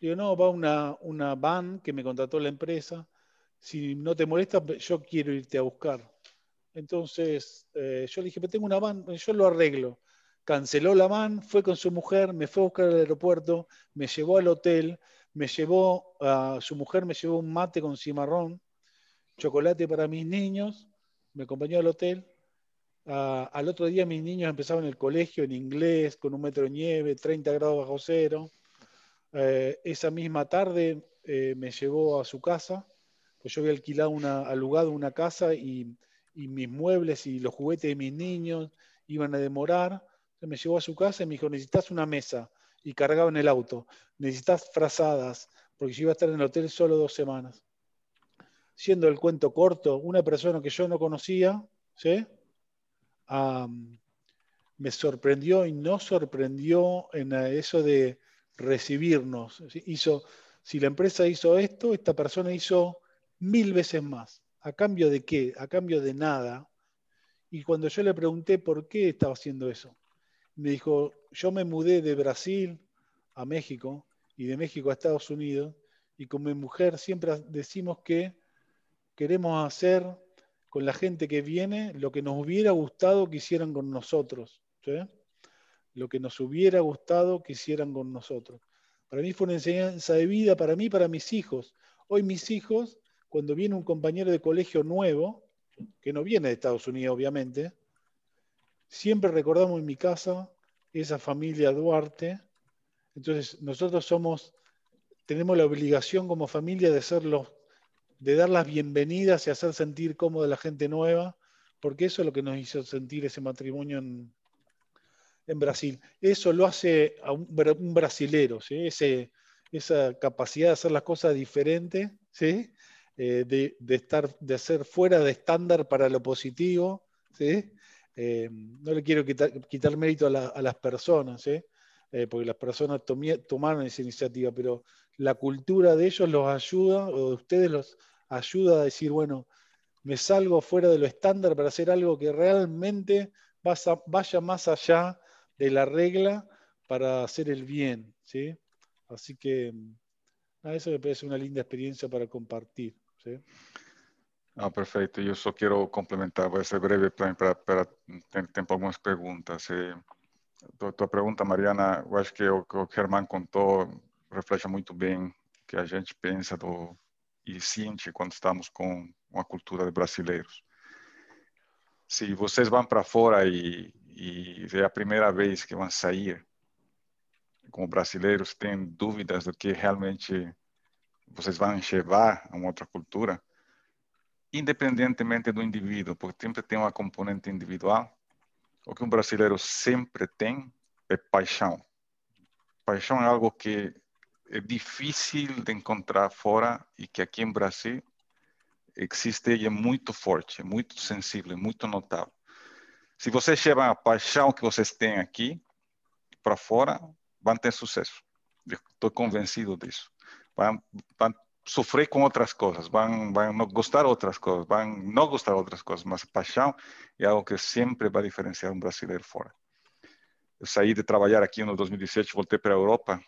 Digo, no, va una, una van que me contrató la empresa. Si no te molesta, yo quiero irte a buscar. Entonces eh, yo le dije, pero tengo una van, yo lo arreglo. Canceló la van, fue con su mujer, me fue a buscar al aeropuerto, me llevó al hotel, me llevó, a su mujer me llevó un mate con cimarrón, chocolate para mis niños, me acompañó al hotel. al otro día mis niños empezaban el colegio en inglés, con un metro de nieve, 30 grados bajo cero. Eh, esa misma tarde eh, me llevó a su casa, pues yo había alquilado una, alugado una casa y, y, mis muebles y los juguetes de mis niños iban a demorar. Me llevó a su casa y me dijo, necesitas una mesa. Y cargaba en el auto. Necesitas frazadas, porque yo iba a estar en el hotel solo dos semanas siendo el cuento corto, una persona que yo no conocía, ¿sí? me sorprendió y no sorprendió en eso de recibirnos. Hizo, si la empresa hizo esto, esta persona hizo mil veces más. ¿A cambio de qué? A cambio de nada. Y cuando yo le pregunté por qué estaba haciendo eso, me dijo, yo me mudé de Brasil a México y de México a Estados Unidos y con mi mujer siempre decimos que queremos hacer con la gente que viene lo que nos hubiera gustado que hicieran con nosotros. Lo que nos hubiera gustado que hicieran con nosotros. Para mí fue una enseñanza de vida, para mí, para mis hijos. Hoy mis hijos, cuando viene un compañero de colegio nuevo, que no viene de Estados Unidos, obviamente, siempre recordamos en mi casa esa familia Duarte. Entonces, nosotros somos, tenemos la obligación como familia de ser los de dar las bienvenidas y hacer sentir cómoda a la gente nueva, porque eso es lo que nos hizo sentir ese matrimonio en, Brasil. Eso lo hace a un, brasilero, ¿sí? esa capacidad de hacer las cosas diferentes, ¿sí? Eh, de, estar, de ser fuera de estándar para lo positivo. ¿sí? Eh, no le quiero quitar, mérito a, las personas, ¿sí? Eh, porque las personas tomaron esa iniciativa, pero la cultura de ellos los ayuda, o de ustedes los ayuda a decir, bueno, me salgo fuera de lo estándar para hacer algo que realmente vaya más allá de la regla para hacer el bien. ¿sí? Así que a eso me parece una linda experiencia para compartir. ¿sí? Ah, perfeito. Eu só quero complementar, vai ser breve para, para, para ter tempo algumas perguntas. E, tua, tua pergunta, Mariana, eu acho que o que o Germán contou reflete muito bem que a gente pensa do e quando estamos com uma cultura de brasileiros. Se vocês vão para fora e, e é a primeira vez que vão sair como brasileiros, têm dúvidas do que realmente vocês vão levar a uma outra cultura, independentemente do indivíduo, porque sempre tem uma componente individual, o que um brasileiro sempre tem é paixão. Paixão é algo que é difícil de encontrar fora e que aqui em Brasil existe e é muito forte, muito sensível, muito notável. Se vocês levam a paixão que vocês têm aqui para fora, vão ter sucesso. Estou convencido disso. Vão, vão sofrer com outras coisas, vão, vão gostar outras coisas, vão não gostar outras coisas, mas paixão é algo que sempre vai diferenciar um brasileiro fora. Eu saí de trabalhar aqui no 2017, voltei para a Europa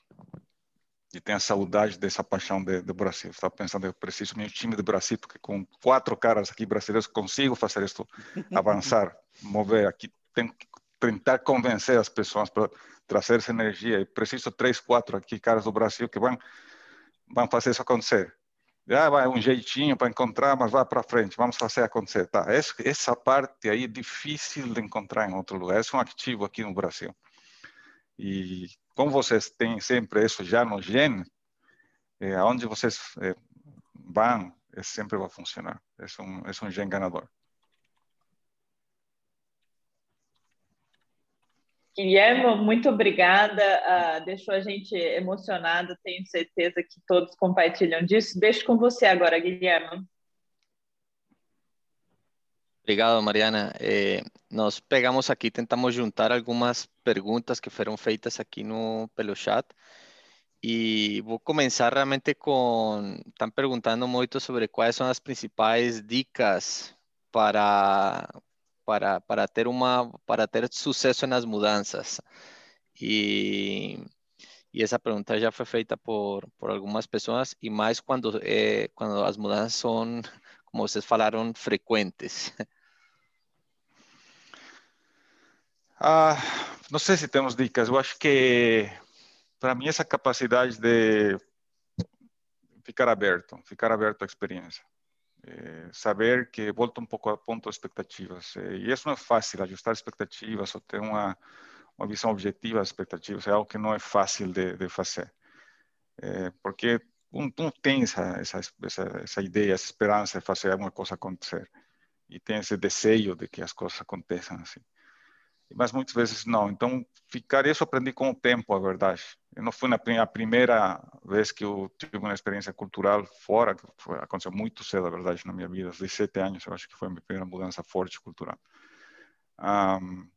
e tenho a saudade dessa paixão de, do Brasil. Estava pensando, eu preciso meu time do Brasil, porque com quatro caras aqui brasileiros consigo fazer isso <laughs> avançar, mover aqui. Tenho que tentar convencer as pessoas para trazer essa energia. E preciso três, quatro aqui caras do Brasil que vão, vão fazer isso acontecer. Ah, vai um jeitinho para encontrar, mas vá para frente, vamos fazer acontecer. Tá, essa parte aí é difícil de encontrar em outro lugar. Esse é um ativo aqui no Brasil. E como vocês têm sempre isso já no gene, é, aonde vocês é, vão, é, sempre vai funcionar. É um, é um gene ganador. Guilherme, muito obrigada. Uh, deixou a gente emocionado, tenho certeza que todos compartilham disso. Deixo com você agora, Guilherme. Obrigado, Mariana. Eh, nós pegamos aqui, tentamos juntar algumas perguntas que foram feitas aqui no pelo chat. E vou começar realmente com. Estão perguntando muito sobre quais são as principais dicas para, para, para, ter, uma, para ter sucesso nas mudanças. E, e essa pergunta já foi feita por, por algumas pessoas, e mais quando, quando as mudanças são, como vocês falaram, frequentes. <laughs> Ah, não sei se temos dicas. Eu acho que para mim, essa capacidade de ficar aberto, ficar aberto à experiência. É, saber que volta um pouco a ponto expectativas. É, e isso não é fácil, ajustar expectativas ou ter uma, uma visão objetiva das expectativas é algo que não é fácil de, de fazer. É, porque um tem essa, essa, essa, essa ideia, essa esperança de fazer alguma coisa acontecer. E tem esse desejo de que as coisas aconteçam assim mas muitas vezes não. Então, ficar isso aprendi com o tempo, a verdade. Eu não fui na a primeira vez que eu tive uma experiência cultural fora, que foi, aconteceu muito cedo, a verdade, na minha vida, aos 17 anos, eu acho que foi a minha primeira mudança forte cultural. Um,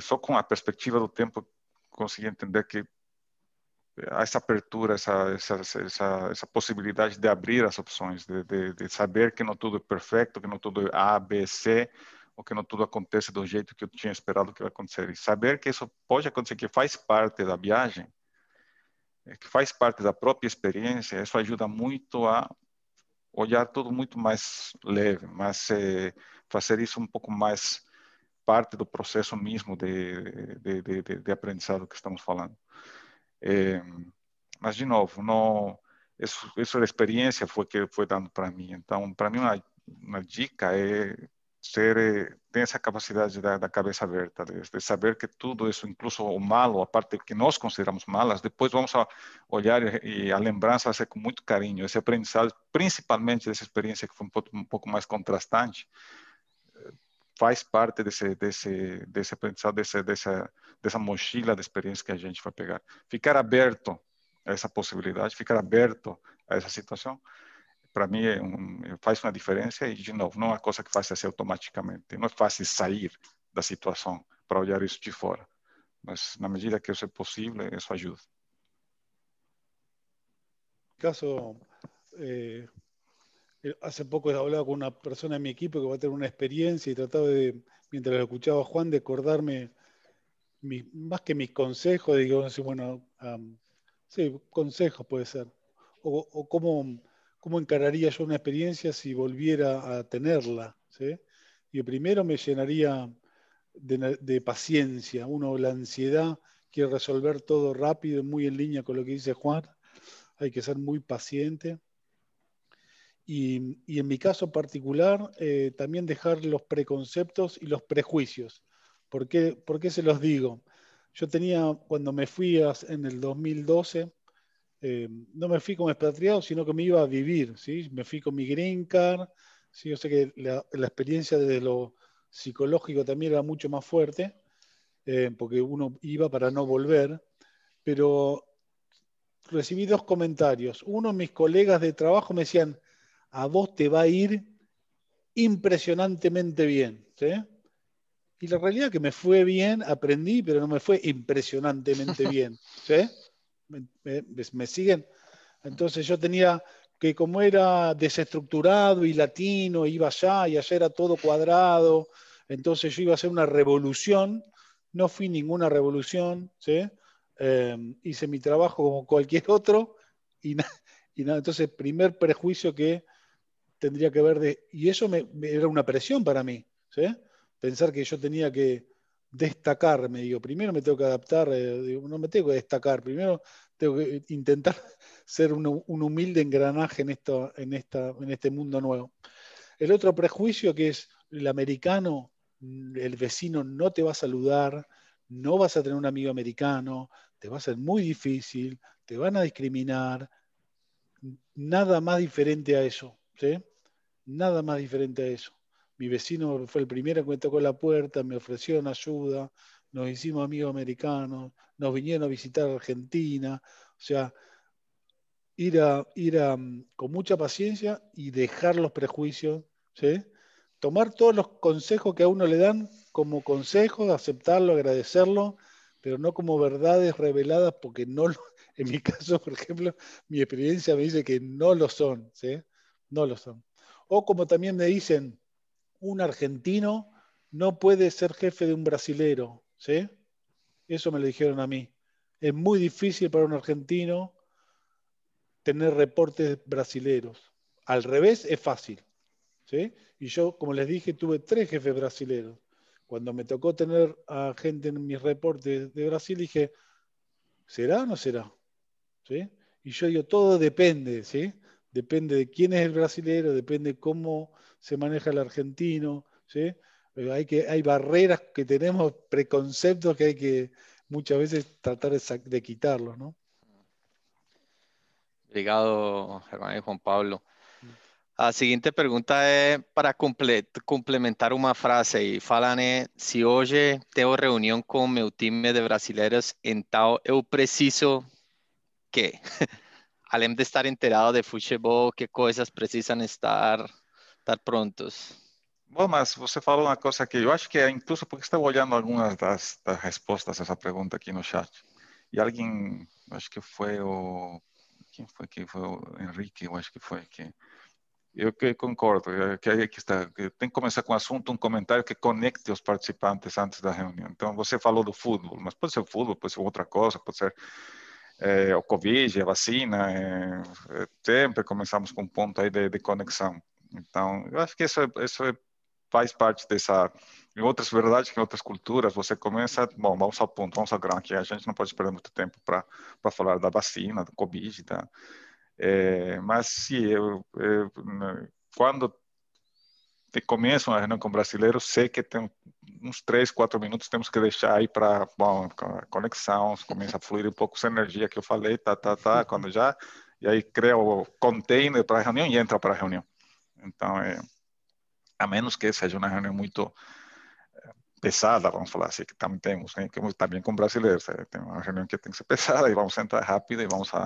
só com a perspectiva do tempo consegui entender que essa abertura, essa, essa, essa, essa possibilidade de abrir as opções, de, de, de saber que não tudo é perfeito, que não tudo é A, B, C, ou que não tudo acontece do jeito que eu tinha esperado que vai acontecer. E saber que isso pode acontecer, que faz parte da viagem, é, que faz parte da própria experiência, isso ajuda muito a olhar tudo muito mais leve, mas é, fazer isso um pouco mais parte do processo mesmo de, de, de, de aprendizado que estamos falando. É, mas, de novo, não, isso, isso da experiência foi que foi dando para mim. Então, para mim, uma, uma dica é ser eh, essa capacidade da, da cabeça aberta, de, de, saber que tudo isso, incluso o malo, a parte que nós consideramos malas, depois vamos a olhar e, e a lembrança vai ser com muito carinho. Esse aprendizado, principalmente dessa experiência que foi um pouco, um pouco mais contrastante, faz parte desse desse desse aprendizado, desse, dessa dessa mochila de experiência que a gente vai pegar. Ficar aberto a essa possibilidade, ficar aberto a essa situação para mim é um, faz uma diferença e de novo não é uma coisa que faz assim automaticamente. Não é fácil sair da situação para olhar isso de fora. Mas na medida que isso é possível isso ajuda. Caso eh, hace poco hablaba con una persona en mi equipo que va a tener una experiencia y trataba de mientras lo escuchaba Juan de acordarme más que mis consejos digo bueno sí consejos puede ser o, cómo ¿Cómo encararía yo una experiencia si volviera a tenerla? ¿sí? Y primero me llenaría de, paciencia. Uno, la ansiedad, quiere resolver todo rápido, muy en línea con lo que dice Juan. Hay que ser muy paciente. Y, en mi caso particular, eh, también dejar los preconceptos y los prejuicios. ¿Por qué, ¿Por qué se los digo? Yo tenía, cuando me fui en el 2012, eh, no me fui como expatriado, sino que me iba a vivir, ¿sí? Me fui con mi green card, ¿sí? Yo sé que la, experiencia desde lo psicológico también era mucho más fuerte, eh, porque uno iba para no volver, pero recibí dos comentarios. Uno, mis colegas de trabajo me decían, a vos te va a ir impresionantemente bien, ¿sí? Y la realidad es que me fue bien, aprendí, pero no me fue impresionantemente <laughs> bien, ¿sí? ¿Me, siguen? Entonces yo tenía que como era desestructurado y latino, iba allá y allá era todo cuadrado, entonces yo iba a hacer una revolución, no fui ninguna revolución, ¿sí? Em, hice mi trabajo como cualquier otro y, y nada, entonces primer prejuicio que tendría que ver de, y eso me, era una presión para mí, ¿sí? pensar que yo tenía que destacarme, digo, primero me tengo que adaptar, eh, no me tengo que destacar, primero tengo que intentar <laughs> ser un, humilde engranaje en, esto, en, esta, en este mundo nuevo. El otro prejuicio que es el americano, mm, el vecino no te va a saludar, no vas a tener un amigo americano, te va a ser muy difícil, te van a discriminar, nada más diferente a eso, ¿sí? Nada más diferente a eso. mi vecino fue el primero que me tocó la puerta, me ofrecieron ayuda, nos hicimos amigos americanos, nos vinieron a visitar Argentina, o sea, ir, a, ir a, con mucha paciencia y dejar los prejuicios, ¿sí? tomar todos los consejos que a uno le dan como consejos, aceptarlo, agradecerlo, pero no como verdades reveladas, porque no, en mi <laughs> caso, por ejemplo, mi experiencia me dice que no lo son, ¿sí? No lo son. O como también me dicen, un argentino no puede ser jefe de un brasilero, ¿sí? Eso me lo dijeron a mí. Es muy difícil para un argentino tener reportes brasileros. Al revés es fácil, ¿sí? Y yo, como les dije, tuve tres jefes brasileros. Cuando me tocó tener a gente en mis reportes de Brasil, dije, ¿será o no será? ¿Sí? Y yo digo, todo depende, ¿sí? Depende de quién es el brasilero, depende cómo se maneja el argentino, ¿sí? Hay, que, hay barreras que tenemos, preconceptos que hay que muchas veces tratar de, de quitarlos, ¿no? Obrigado, Germán y Juan Pablo. A seguinte pergunta é para complementar uma frase e fala, né, se hoje tenho reunião com meu time de brasileiros, então eu preciso que, <laughs> além de estar inteirado de futebol, que coisas precisam estar, estar prontos? Bom, mas você falou uma coisa que eu acho que é incluso porque estava olhando algumas das, das respostas a essa pergunta aqui no chat. E alguém, acho que foi o. Quem foi que foi o Henrique, eu acho que foi que eu que concordo, é que aí que está, que tem que começar com o assunto, um comentário que conecte os participantes antes da reunião. Então, você falou do futebol, mas pode ser o futebol, pode ser outra coisa, pode ser é, o Covid, a vacina, é, sempre começamos com um ponto aí de, de, conexão. Então, eu acho que isso, isso faz parte dessa... Em outras verdades, em outras culturas, você começa, bom, vamos ao ponto, vamos ao grão, que a gente não pode perder muito tempo para falar da vacina, do Covid, da é, mas sim, eu, eu, quando te começo uma reunião com brasileiros, sei que tem uns três, quatro minutos temos que deixar aí para conexão, começa a fluir um pouco essa energia que eu falei, tá, tá, tá, quando já, e aí cria o container para a reunião e entra para a reunião. Então, é, a menos que seja uma reunião muito é, pesada, vamos falar assim, que também temos, né, que também com brasileiros, é, tem uma reunião que tem que ser <laughs> pesada e vamos entrar rápido e vamos a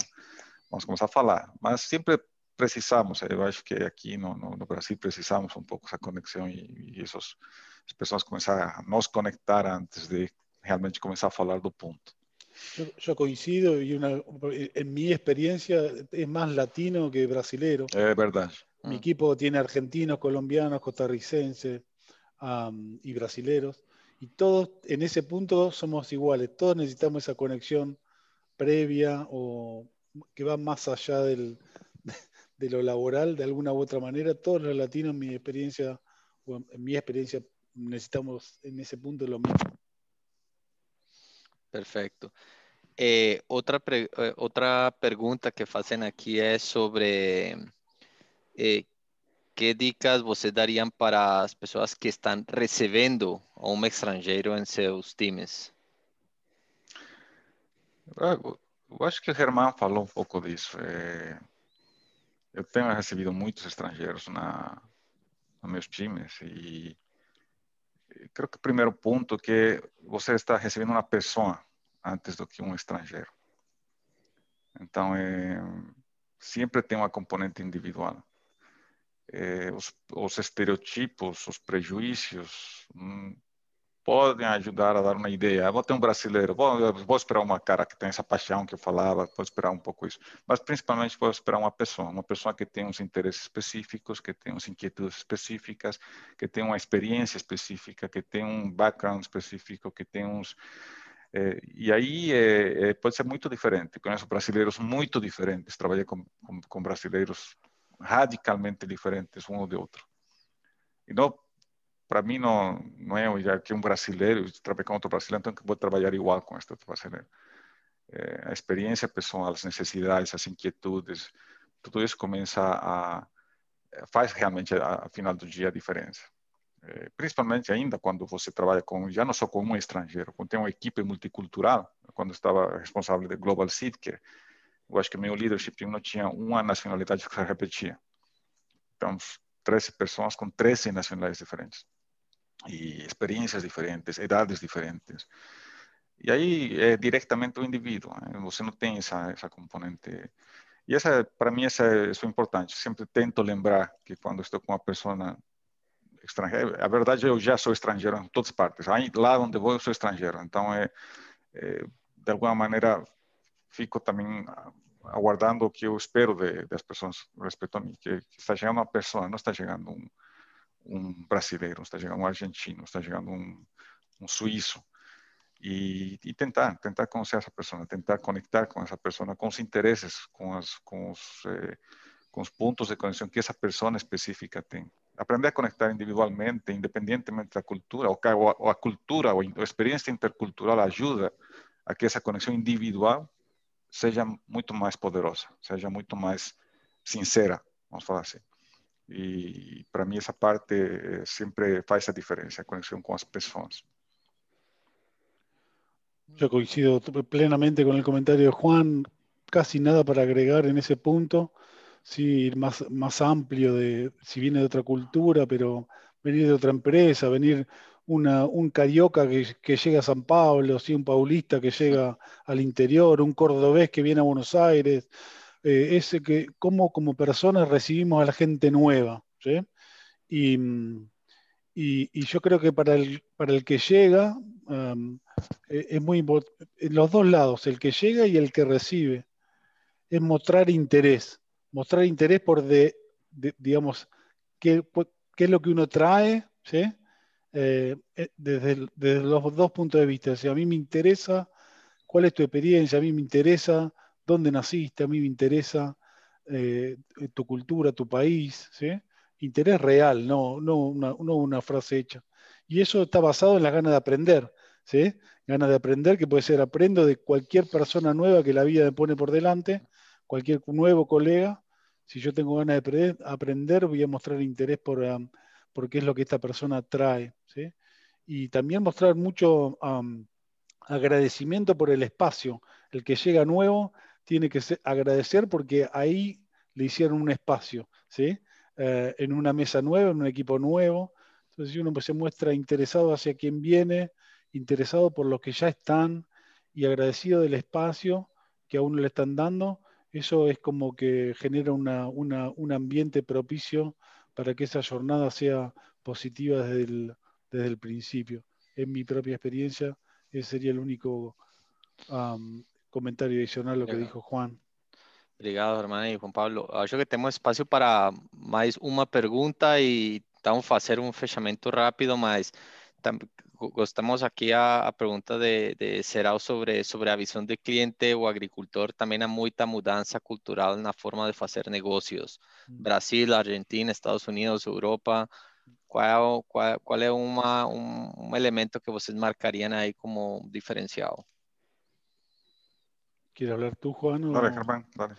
vamos começar a falar. Mas sempre precisamos, eu acho que aqui no, no, no Brasil precisamos um pouco essa conexão e, e essas, as pessoas começar a nos conectar antes de realmente começar a falar do ponto. Yo, yo coincido y una, en mi experiencia es más latino que brasilero. Es verdad. Mi equipo tiene argentinos, colombianos, costarricenses um, y brasileros. Y todos en ese punto somos iguales. Todos necesitamos esa conexión previa o que va más allá del, de lo laboral de alguna u otra manera. Todos los latinos, en mi experiencia, en mi experiencia, necesitamos en ese punto lo mismo. Perfecto. Eh, outra, eh, outra pergunta que fazem aqui é sobre eh, que dicas você dariam para as pessoas que estão recebendo um estrangeiro em seus times? Ah, eu acho que o Germán falou um pouco disso. É, eu tenho recebido muitos estrangeiros na, nos meus times e creio que o primeiro ponto é que você está recebendo uma pessoa antes do que um estrangeiro. Então, é, sempre tem uma componente individual. É, os, os, estereotipos, os prejuízos, hum, podem ajudar a dar uma ideia. Vou ter um brasileiro, vou, vou, esperar uma cara que tem essa paixão que eu falava, vou esperar um pouco isso. Mas principalmente vou esperar uma pessoa, uma pessoa que tem uns interesses específicos, que tem uns inquietudes específicas, que tem uma experiência específica, que tem um background específico, que tem uns é, e aí é, é, pode ser muito diferente. Conheço brasileiros muito diferentes. Trabalhei com, com, com brasileiros radicalmente diferentes um do outro. E não para mim não não é já que um brasileiro trabalhar com outro brasileiro então vou trabalhar igual com este outro brasileiro. É, a experiência pessoal as necessidades as inquietudes tudo isso começa a faz realmente a, final do dia a diferença. É, principalmente ainda quando você trabalha com já não só com um estrangeiro quando tem uma equipe multicultural quando estava responsável de Global Seed que eu acho que meu leadership não tinha uma nacionalidade que se repetia. Então 13 personas con 13 nacionalidades diferentes y experiencias diferentes, edades diferentes. Y ahí é diretamente o indivíduo, você não tem essa, essa componente. E essa, para mim, essa, isso é importante. Sempre tento lembrar que quando estou com uma pessoa estrangeira, a verdade eu já sou estrangeiro em todas partes. Aí, lá onde vou eu sou estrangeiro. Então, é, é de alguma maneira, fico também aguardando o que eu espero de, das pessoas respeito a mim, que, que, está chegando uma pessoa, não está chegando um, um brasileiro, está chegando um argentino, está chegando um, um suíço. E, e, tentar, tentar conhecer essa pessoa, tentar conectar com essa pessoa, com os interesses, com, as, com, os, eh, com os pontos de conexão que essa pessoa específica tem. Aprender a conectar individualmente, independentemente da cultura, ou, ou a cultura ou a experiência intercultural ajuda a que essa conexão individual seja muito mais poderosa, seja muito mais sincera, vamos falar assim. E para mim essa parte eh, sempre faz a diferença, a conexão com as pessoas. Yo coincido plenamente con el comentario de Juan, casi nada para agregar en ese punto, sí, más, más amplio de si viene de otra cultura, pero venir de otra empresa, venir un carioca que, llega a San Pablo, ¿sí? un paulista que llega al interior, un cordobés que viene a Buenos Aires, eh, ese que como, personas recibimos a la gente nueva. Y, yo creo que para el, para el que llega, e, es muy importante, los dos lados, el que llega y el que recibe, es mostrar interés, mostrar interés por, de, digamos, qué, qué es lo que uno trae, ¿sí? Eh, eh, desde, los dos puntos de vista. a mí me interesa cuál es tu experiencia, a mí me interesa dónde naciste, a mí me interesa eh, tu cultura, tu país, ¿sí? Interés real, no, no, una, frase hecha. Y eso está basado en la gana de aprender, ¿sí? Ganas de aprender, que puede ser aprendo de cualquier persona nueva que la vida me pone por delante, cualquier nuevo colega. Si yo tengo ganas de aprender, voy a mostrar interés por, um, porque es lo que esta persona trae. ¿sí? Y también mostrar mucho agradecimiento por el espacio. El que llega nuevo tiene que agradecer porque ahí le hicieron un espacio, ¿sí? Eh, en una mesa nueva, en un equipo nuevo. Entonces, si uno se muestra interesado hacia quien viene, interesado por los que ya están y agradecido del espacio que a uno le están dando, eso es como que genera un ambiente propicio para que esa jornada sea positiva desde el, desde el principio. En mi propia experiencia, ese sería el único comentario adicional a lo que dijo Juan. Obrigado, hermano y Juan Pablo. Acho que temos espaço para mais uma pergunta e então fazer um fechamento rápido, mas gostamos aqui a, a pergunta de, de Serau sobre, sobre a visão de cliente ou agricultor. Também há muita mudança cultural na forma de fazer negócios. Mm. Brasil, Argentina, Estados Unidos, Europa. Qual, qual, qual é uma, um, um elemento que vocês marcariam aí como diferencial? ¿Quieres hablar tú, Juan? Dale, Germán, dale.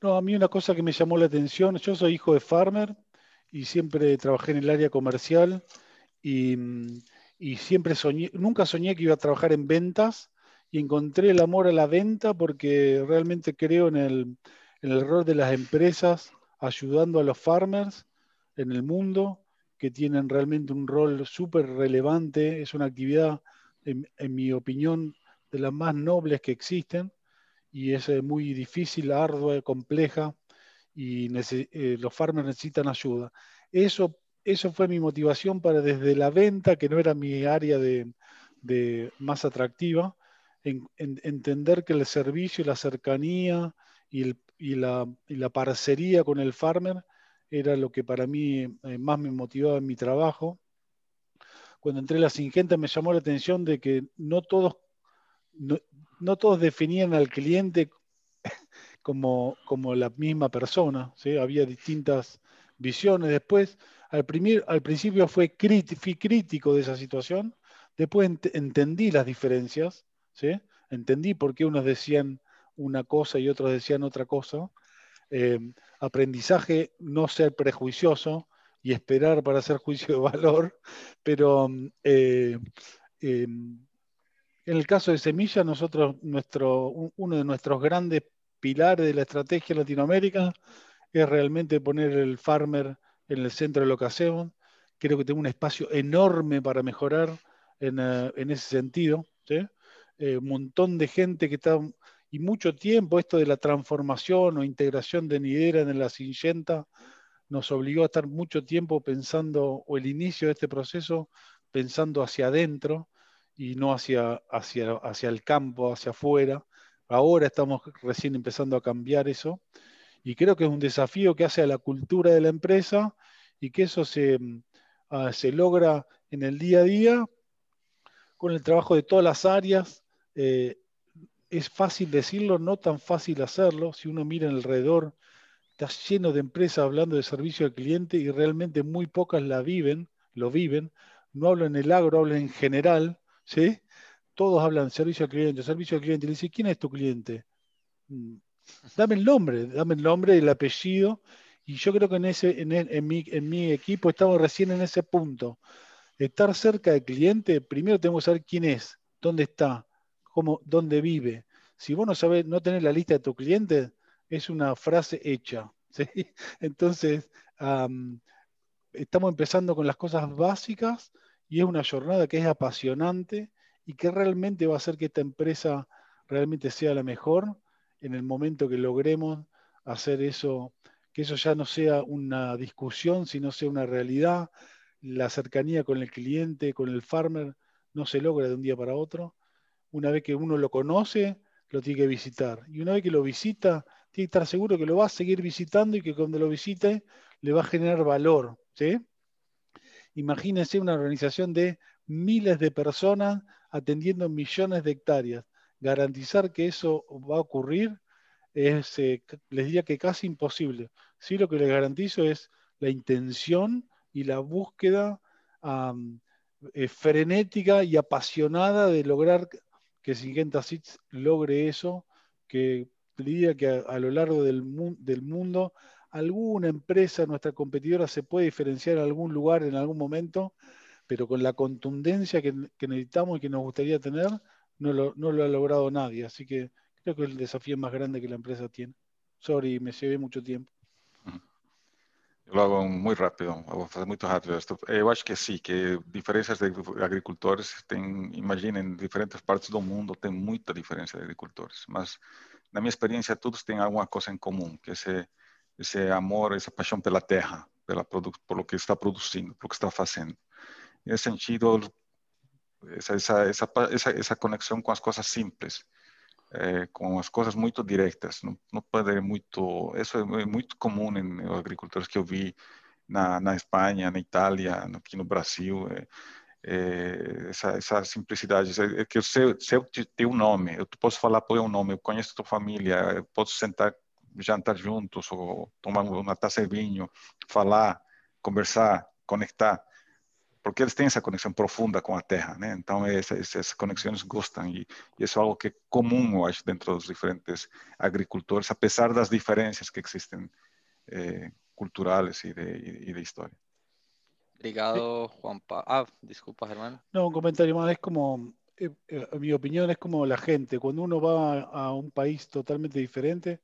No, a mí una cosa que me llamó la atención, yo soy hijo de farmer y siempre trabajé en el área comercial y y siempre soñé, nunca soñé que iba a trabajar en ventas y encontré el amor a la venta porque realmente creo en el, en el rol de las empresas ayudando a los farmers en el mundo que tienen realmente un rol súper relevante, es una actividad, en, mi opinión, de las más nobles que existen y es muy difícil, ardua, compleja y eh, los farmers necesitan ayuda. Eso eso fue mi motivación para desde la venta, que no era mi área de, más atractiva, entender que el servicio, la cercanía y, la, parcería con el farmer era lo que para mí eh, más me motivaba en mi trabajo. Cuando entré a la Singenta me llamó la atención de que no todos, no, todos definían al cliente <laughs> como, como la misma persona, había distintas visiones. Después al, al principio fue fui crítico de esa situación, después entendí las diferencias, ¿sí? entendí por qué unos decían una cosa y otros decían otra cosa. Eh, aprendizaje, no ser prejuicioso y esperar para hacer <laughs> juicio de valor, pero eh, em, en el caso de Semilla, nosotros, uno de nuestros grandes pilares de la estrategia en Latinoamérica es realmente poner el farmer en el centro de lo que hacemos. Creo que tengo un espacio enorme para mejorar en, eh, ese sentido. un montón de gente que está, y mucho tiempo, esto de la transformación o integración de Nidera en la Syngenta nos obligó a estar mucho tiempo pensando, o el inicio de este proceso, pensando hacia adentro y no hacia, hacia, hacia el campo, hacia afuera. Ahora estamos recién empezando a cambiar eso y creo que es un desafío que hace a la cultura de la empresa y que eso se, ah, se logra en el día a día con el trabajo de todas las áreas. Eh, es fácil decirlo, no tan fácil hacerlo. Si uno mira alrededor, está lleno de empresas hablando de servicio al cliente y realmente muy pocas la viven, lo viven. No hablo en el agro, hablo en general. ¿Sí? Todos hablan servicio al cliente, servicio al cliente. Le dice, ¿quién es tu cliente? Mm, dame el nombre, dame el nombre, el apellido. Y yo creo que en, ese, en, mi, en mi equipo estamos recién en ese punto. Estar cerca del cliente, primero tenemos que saber quién es, dónde está, cómo, dónde vive. Si vos no sabés, no tenés la lista de tu cliente, es una frase hecha. <laughs> Entonces, estamos empezando con las cosas básicas y es una jornada que es apasionante y que realmente va a hacer que esta empresa realmente sea la mejor en el momento que logremos hacer eso, que eso ya no sea una discusión, sino sea una realidad. La cercanía con el cliente, con el farmer, no se logra de un día para otro. Una vez que uno lo conoce, lo tiene que visitar. Y una vez que lo visita, tiene que estar seguro que lo va a seguir visitando y que cuando lo visite le va a generar valor. ¿sí? Imagínense una organización de miles de personas atendiendo millones de hectáreas. Garantizar que eso va a ocurrir es, eh, les diría que casi imposible. Sí, lo que les garantizo es la intención y la búsqueda eh, frenética y apasionada de lograr que Singenta Seeds logre eso, que diría que a, lo largo del, del mundo alguna empresa, nuestra competidora, se puede diferenciar en algún lugar, en algún momento, pero con la contundencia que, necesitamos y que nos gustaría tener, no lo, no lo, ha logrado nadie. Así que creo que es el desafío más grande que la empresa tiene. Sorry, me llevé mucho tiempo. Lo hago muy rápido, vou fazer muito rápido. Eu acho que sim, que diferenças de agricultores tem, imaginem, em diferentes partes do mundo tem muita diferença de agricultores, mas na minha experiência todos têm alguma coisa em comum, que esse esse amor, essa paixão pela terra, pela por lo que está produzindo, por lo que está fazendo. Nesse sentido, essa essa essa essa, conexão com as coisas simples, é, com as coisas muito diretas, não, não pode muito, isso é muito comum em agricultores que eu vi na, na Espanha, na Itália, aqui no Brasil, é, é, essa, essa simplicidade, que eu sei, sei teu nome, eu posso falar por teu nome, eu conheço tua família, eu posso sentar jantar juntos ou tomar uma taça de vinho, falar, conversar, conectar, porque eles têm essa conexão profunda com a terra, né? Então essas, essas conexões gostam e, e, isso é algo que é comum, eu acho, dentro dos diferentes agricultores, apesar das diferenças que existem eh, culturais e de, de história. Obrigado, Juan Pablo. Ah, disculpa, Germán. No, un comentario más. Es como, eh, eh, mi opinión es como la gente. Cuando uno va a un país totalmente diferente,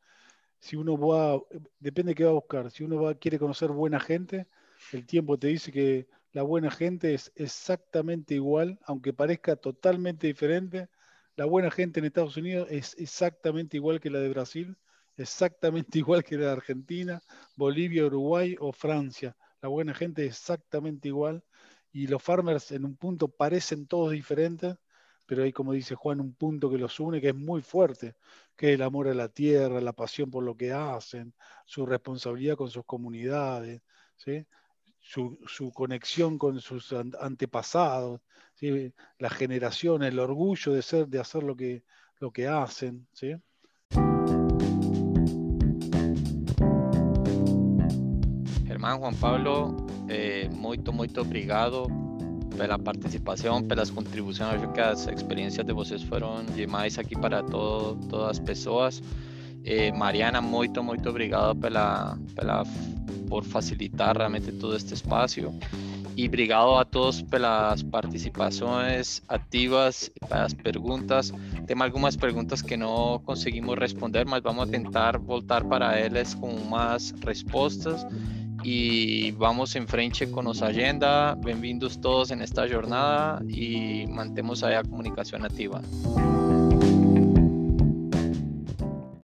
si uno va, depende de qué va a buscar. Si uno va, quiere conocer buena gente, el tiempo te dice que la buena gente es exactamente igual, aunque parezca totalmente diferente. La buena gente en Estados Unidos es exactamente igual que la de Brasil, exactamente <laughs> igual que la de Argentina, Bolivia, Uruguay o Francia. La buena gente es exactamente igual y los farmers en un punto parecen todos diferentes, pero hay, como dice Juan, un punto que los une que es muy fuerte, que el amor a la tierra, la pasión por lo que hacen, su responsabilidad con sus comunidades, su, conexión con sus antepasados, la generación, el orgullo de, ser, de hacer lo que, lo que hacen. ¿sí? Juan Pablo, eh, muito, muito obrigado por la participación, por las contribuciones, yo creo que las experiencias de vocês foram demais aqui para todo, todas as pessoas. Eh, Mariana, muito, muito obrigado pues, pela, pela, por facilitar realmente todo este espaço. Y obrigado a todos por las participaciones activas, las preguntas. Tengo algunas preguntas que no conseguimos responder, mas vamos a intentar voltar para ellas con más respuestas y vamos en frente con nuestra agenda. Bienvenidos todos en esta jornada y mantemos la comunicación activa.